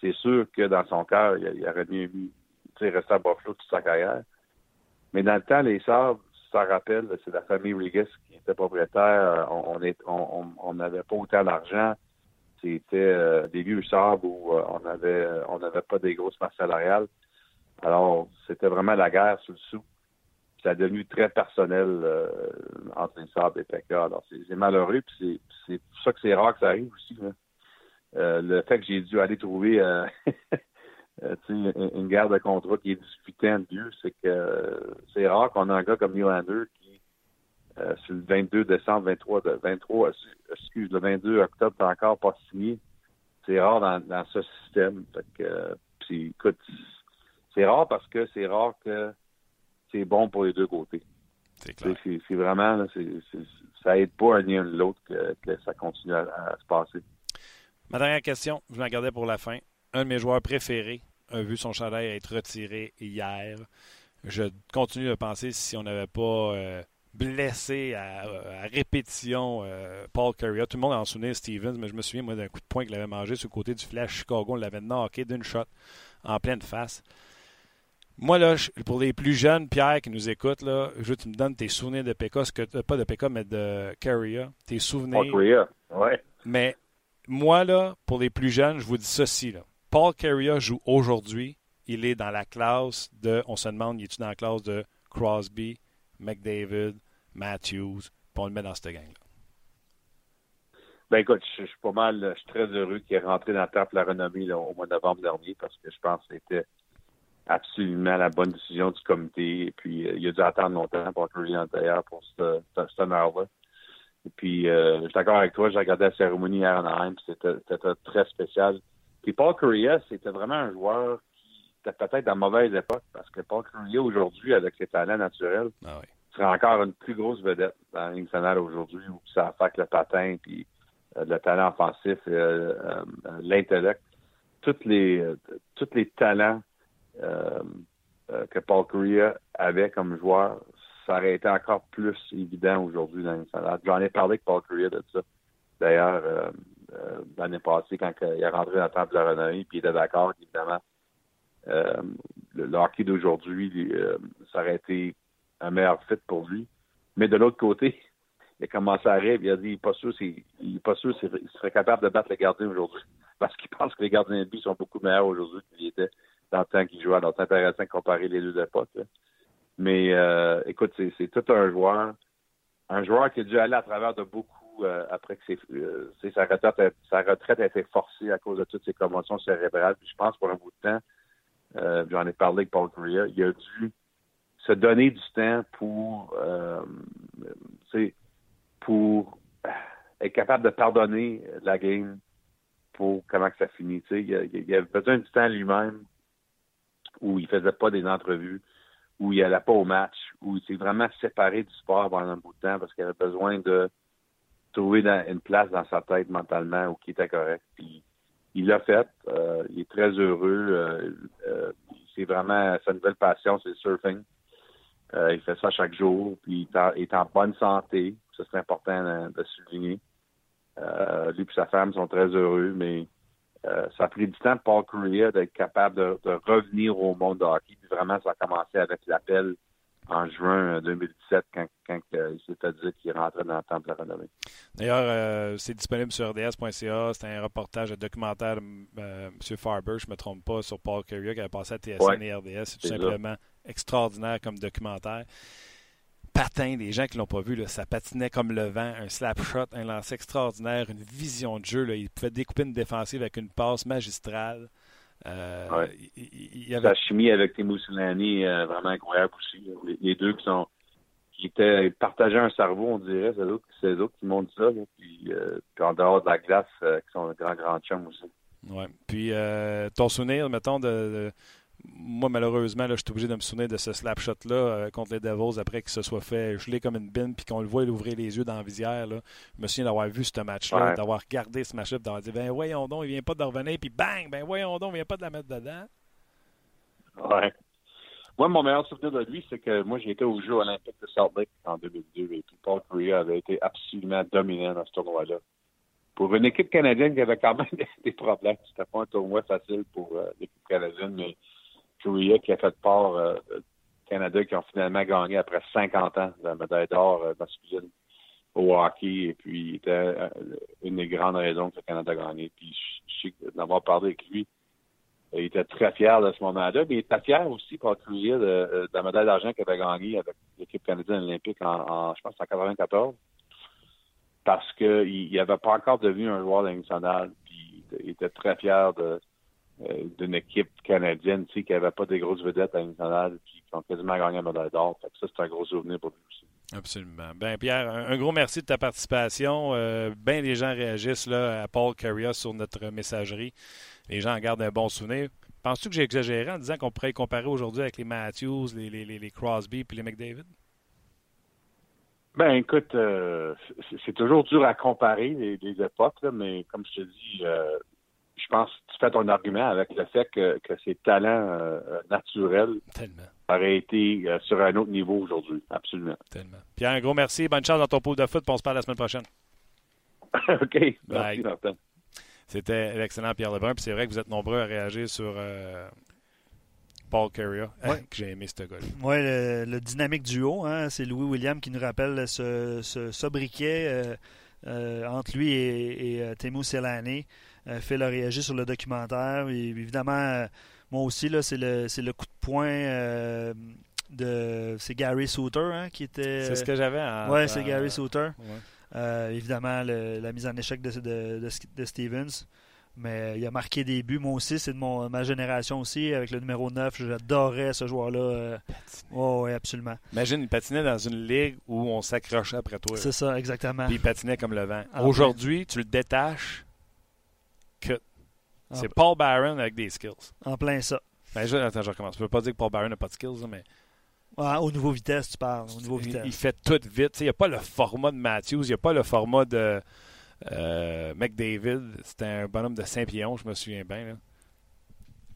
c'est sûr que dans son cœur, il, aurait mieux mis, rester à Buffalo toute sa carrière. Mais dans le temps, les Sabres, ça rappelle, c'est la famille Rigas qui était propriétaire. On n'avait on, on, pas autant d'argent. C'était euh, des vieux sabres où euh, on avait on n'avait pas des grosses masses salariales. Alors, c'était vraiment la guerre sur le sou. Ça a devenu très personnel euh, entre les sabres et Pekka. Alors, c'est malheureux, puis c'est pour ça que c'est rare que ça arrive aussi. le fait que j'ai dû aller trouver une, une guerre de contrat qui est 18 ans de vieux, c'est que c'est rare qu'on ait un gars comme Nylander qui euh, sur le 22 décembre, 23, 23, excuse, le 22 octobre, t'as encore pas signé. C'est rare dans, ce système. Fait que, écoute, c'est rare parce que c'est rare que c'est bon pour les deux côtés. C'est clair. C'est vraiment, ça aide pas un ni l'autre que, ça continue à, se passer. Ma dernière question, je la gardais pour la fin. Un de mes joueurs préférés a vu son chandail être retiré hier. Je continue de penser si on n'avait pas euh, blessé à, répétition euh, Paul Curry. Tout le monde en souvenir Stevens, mais je me souviens moi d'un coup de poing qu'il avait mangé sur le côté du flash Chicago. On l'avait knocké d'une shot en pleine face. Moi, là, pour les plus jeunes, Pierre, qui nous écoute, là, je veux que tu me donnes tes souvenirs de PK, ce que, euh, pas de PK, mais de Carrier, tes souvenirs. Paul ouais. Mais moi, là, pour les plus jeunes, je vous dis ceci, là. Paul Carrier joue aujourd'hui. Il est dans la classe de, on se demande, il est dans la classe de Crosby, McDavid, Matthews, puis on le met dans cette gang-là. Ben écoute, je, suis pas mal, je suis très heureux qu'il est rentré dans la table la renommée au mois de novembre dernier parce que je pense que c'était absolument la bonne décision du comité. Et puis, euh, il a dû attendre longtemps pour Carrier d'ailleurs pour ce, ce, là Et puis, euh, je suis d'accord avec toi, j'ai regardé la cérémonie en Anaheim, c'était très spécial. Puis Paul Correa, c'était vraiment un joueur qui était peut-être à mauvaise époque parce que Paul Correa, aujourd'hui, avec ses talents naturels, ah serait encore une plus grosse vedette dans la nationale aujourd'hui où ça affecte le patin puis euh, le talent offensif, euh, euh, l'intellect. Tous les, tous les talents que Paul Correa avait comme joueur, ça aurait été encore plus évident aujourd'hui dans nationale. J'en ai parlé avec Paul Correa de ça. D'ailleurs, euh, l'année passée quand il est rentré dans la table de la renommée, puis il était d'accord évidemment, euh, le, hockey d'aujourd'hui, euh, ça aurait été un meilleur fit pour lui. Mais de l'autre côté, il a commencé à rêver, il a dit il n'est pas sûr s'il serait capable de battre les gardiens aujourd'hui. Parce qu'il pense que les gardiens de but sont beaucoup meilleurs aujourd'hui qu'ils étaient dans le temps qu'il jouait. Alors c'est intéressant de comparer les deux époques. Mais écoute, c'est tout un joueur. Un joueur qui a dû aller à travers de beaucoup euh, après que euh, sa, retraite, sa retraite a été forcée à cause de toutes ces commotions cérébrales. Puis je pense pour un bout de temps, euh, j'en ai parlé avec Paul Correa, il a dû se donner du temps pour, être capable de pardonner la game pour comment que ça finit. Il, il, avait besoin du temps lui-même où il faisait pas des entrevues, où il allait pas au match, où il s'est vraiment séparé du sport pendant un bout de temps parce qu'il avait besoin de trouver une place dans sa tête mentalement où qui était correct. Puis il l'a fait. Euh, il est très heureux. Euh, euh, c'est vraiment sa nouvelle passion, c'est le surfing. il fait ça chaque jour. Puis il est en, bonne santé. Ça, c'est important de, souligner. lui et sa femme sont très heureux, mais ça a pris du temps pour Paul Correa d'être capable de, de, revenir au monde de hockey. Puis vraiment, ça a commencé avec l'appel en juin 2017 quand, quand euh, il s'était dit qu'il rentrait dans le temple de la renommée. D'ailleurs, euh, c'est disponible sur rds.ca. C'est un reportage, un documentaire de euh, M. Farber, je ne me trompe pas, sur Paul Carrier qui avait passé à TSN et RDS. C'est tout simplement extraordinaire comme documentaire. Patin, les gens qui ne l'ont pas vu, ça patinait comme le vent, un slap shot, un lancer extraordinaire, une vision de jeu. Là. Il pouvait découper une défensive avec une passe magistrale. Euh, Sa chimie avec Timo Soulani est vraiment incroyable aussi. Les, deux qui sont qui étaient partageaient un cerveau, on dirait, c'est eux, autres qui montrent ça. puis, euh, puis, en dehors de la glace, euh, qui sont un grand, grand chum aussi. Oui. Puis ton souvenir, mettons, de moi, malheureusement, là, je suis obligé de me souvenir de ce slap shot-là euh, contre les Devils après qu'il se soit fait geler comme une bine puis qu'on le voit ouvrir les yeux dans la visière. Là. Je me souviens d'avoir vu ce match-là, d'avoir regardé ce match-là, d'avoir dit Ben voyons donc, il vient pas de revenir, puis bang, ben voyons donc, il vient pas de la mettre dedans. Ouais. Moi, mon meilleur souvenir de lui, c'est que moi, été aux Jeux olympiques de Salt Lake en 2002 et puis Paul Correa avait été absolument dominant dans ce tournoi-là pour une équipe canadienne qui avait quand même des problèmes. C'était pas un tournoi facile pour euh, l'équipe canadienne, mais Korea qui a fait part euh, Canada qui ont finalement gagné après 50 ans la médaille d'or euh, masculine au hockey. Et puis, était euh, une des grandes raisons que le Canada a gagné. Puis, je sais d'avoir parlé avec lui, il était très fier de ce moment-là, mais il était fier aussi pour Korea de, de, la médaille d'argent qu'il avait gagnée avec l'équipe canadienne olympique en, en, je pense, en 94 parce qu'il n'avait pas encore devenu un joueur national. Puis il était très fier de euh, d'une équipe canadienne tu sais, qui n'avait pas des grosses vedettes à nationale puis qui ont quasiment gagné la médaille d'or. Ça, c'est un gros souvenir pour lui aussi. Absolument. Ben Pierre, un, gros merci de ta participation. Euh, ben les gens réagissent là, à Paul Carrier sur notre messagerie. Les gens en gardent un bon souvenir. Penses-tu que j'ai exagéré en disant qu'on pourrait comparer aujourd'hui avec les Matthews, les, les, les Crosby et les McDavid? Ben écoute, euh, c'est toujours dur à comparer les, les époques, là, mais comme je te dis, euh, je pense que tu fais ton argument avec le fait que, que ces talents euh, naturels Tellement. auraient été euh, sur un autre niveau aujourd'hui. Absolument. Tellement. Pierre, un gros merci. Bonne chance dans ton pôle de foot. On se parle la semaine prochaine. OK. Merci, Martin. C'était l'excellent Pierre Lebrun. Puis c'est vrai que vous êtes nombreux à réagir sur euh, Paul Carrier. Ouais. que j'ai aimé ce gars Oui, le, le, dynamique duo. Hein, c'est Louis William qui nous rappelle ce, ce sobriquet euh, euh, entre lui et, et Temu Selani. Euh, Phil a réagi sur le documentaire. Et, évidemment, euh, moi aussi, là, c'est le, coup de poing de. C'est Gary Souter hein, qui était. C'est ce que j'avais en. Ouais, c'est Gary Souter. Ouais. Évidemment, le, la mise en échec de, de, de, de, Stevens. Mais il a marqué des buts. Moi aussi, c'est de mon, ma génération aussi, avec le numéro 9. J'adorais ce joueur-là. Oh, oui, absolument. Imagine, il patinait dans une ligue où on s'accrochait après toi. C'est ça, exactement. Puis il patinait comme le vent. Ah, Aujourd'hui, tu le détaches. Que... C'est Paul Barron avec des skills. En plein ça. Ben, je, attends, je recommence. Je ne veux pas dire que Paul Barron n'a pas de skills, mais. Ouais, au niveau vitesse, tu parles. Au niveau vitesse. Il, il fait tout vite. Il n'y a pas le format de Matthews, il n'y a pas le format de euh, McDavid. C'était un bonhomme de Saint-Pion, je me souviens bien. Là.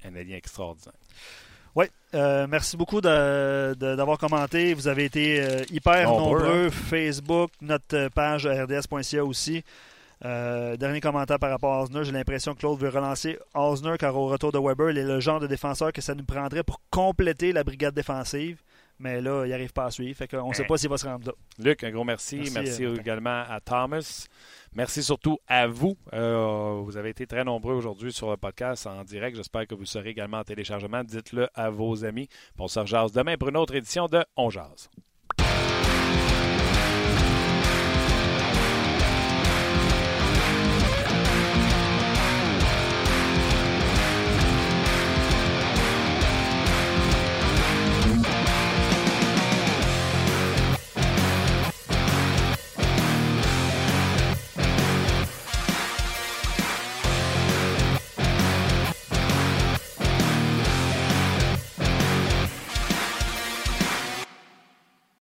Un alien extraordinaire. Oui, euh, merci beaucoup d'avoir de, de, commenté. Vous avez été euh, hyper nombreux. nombreux. Hein? Facebook, notre page rds.ca aussi. Euh, dernier commentaire par rapport à Osner. J'ai l'impression que Claude veut relancer Osner car au retour de Weber, il est le genre de défenseur que ça nous prendrait pour compléter la brigade défensive. Mais là, il n'arrive pas à suivre. Fait on ne sait pas s'il va se rendre là. Luc, un gros merci. Merci, merci euh, également à Thomas. Merci surtout à vous. Euh, vous avez été très nombreux aujourd'hui sur le podcast en direct. J'espère que vous serez également en téléchargement. Dites-le à vos amis. On se rejase demain pour une autre édition de On Jase.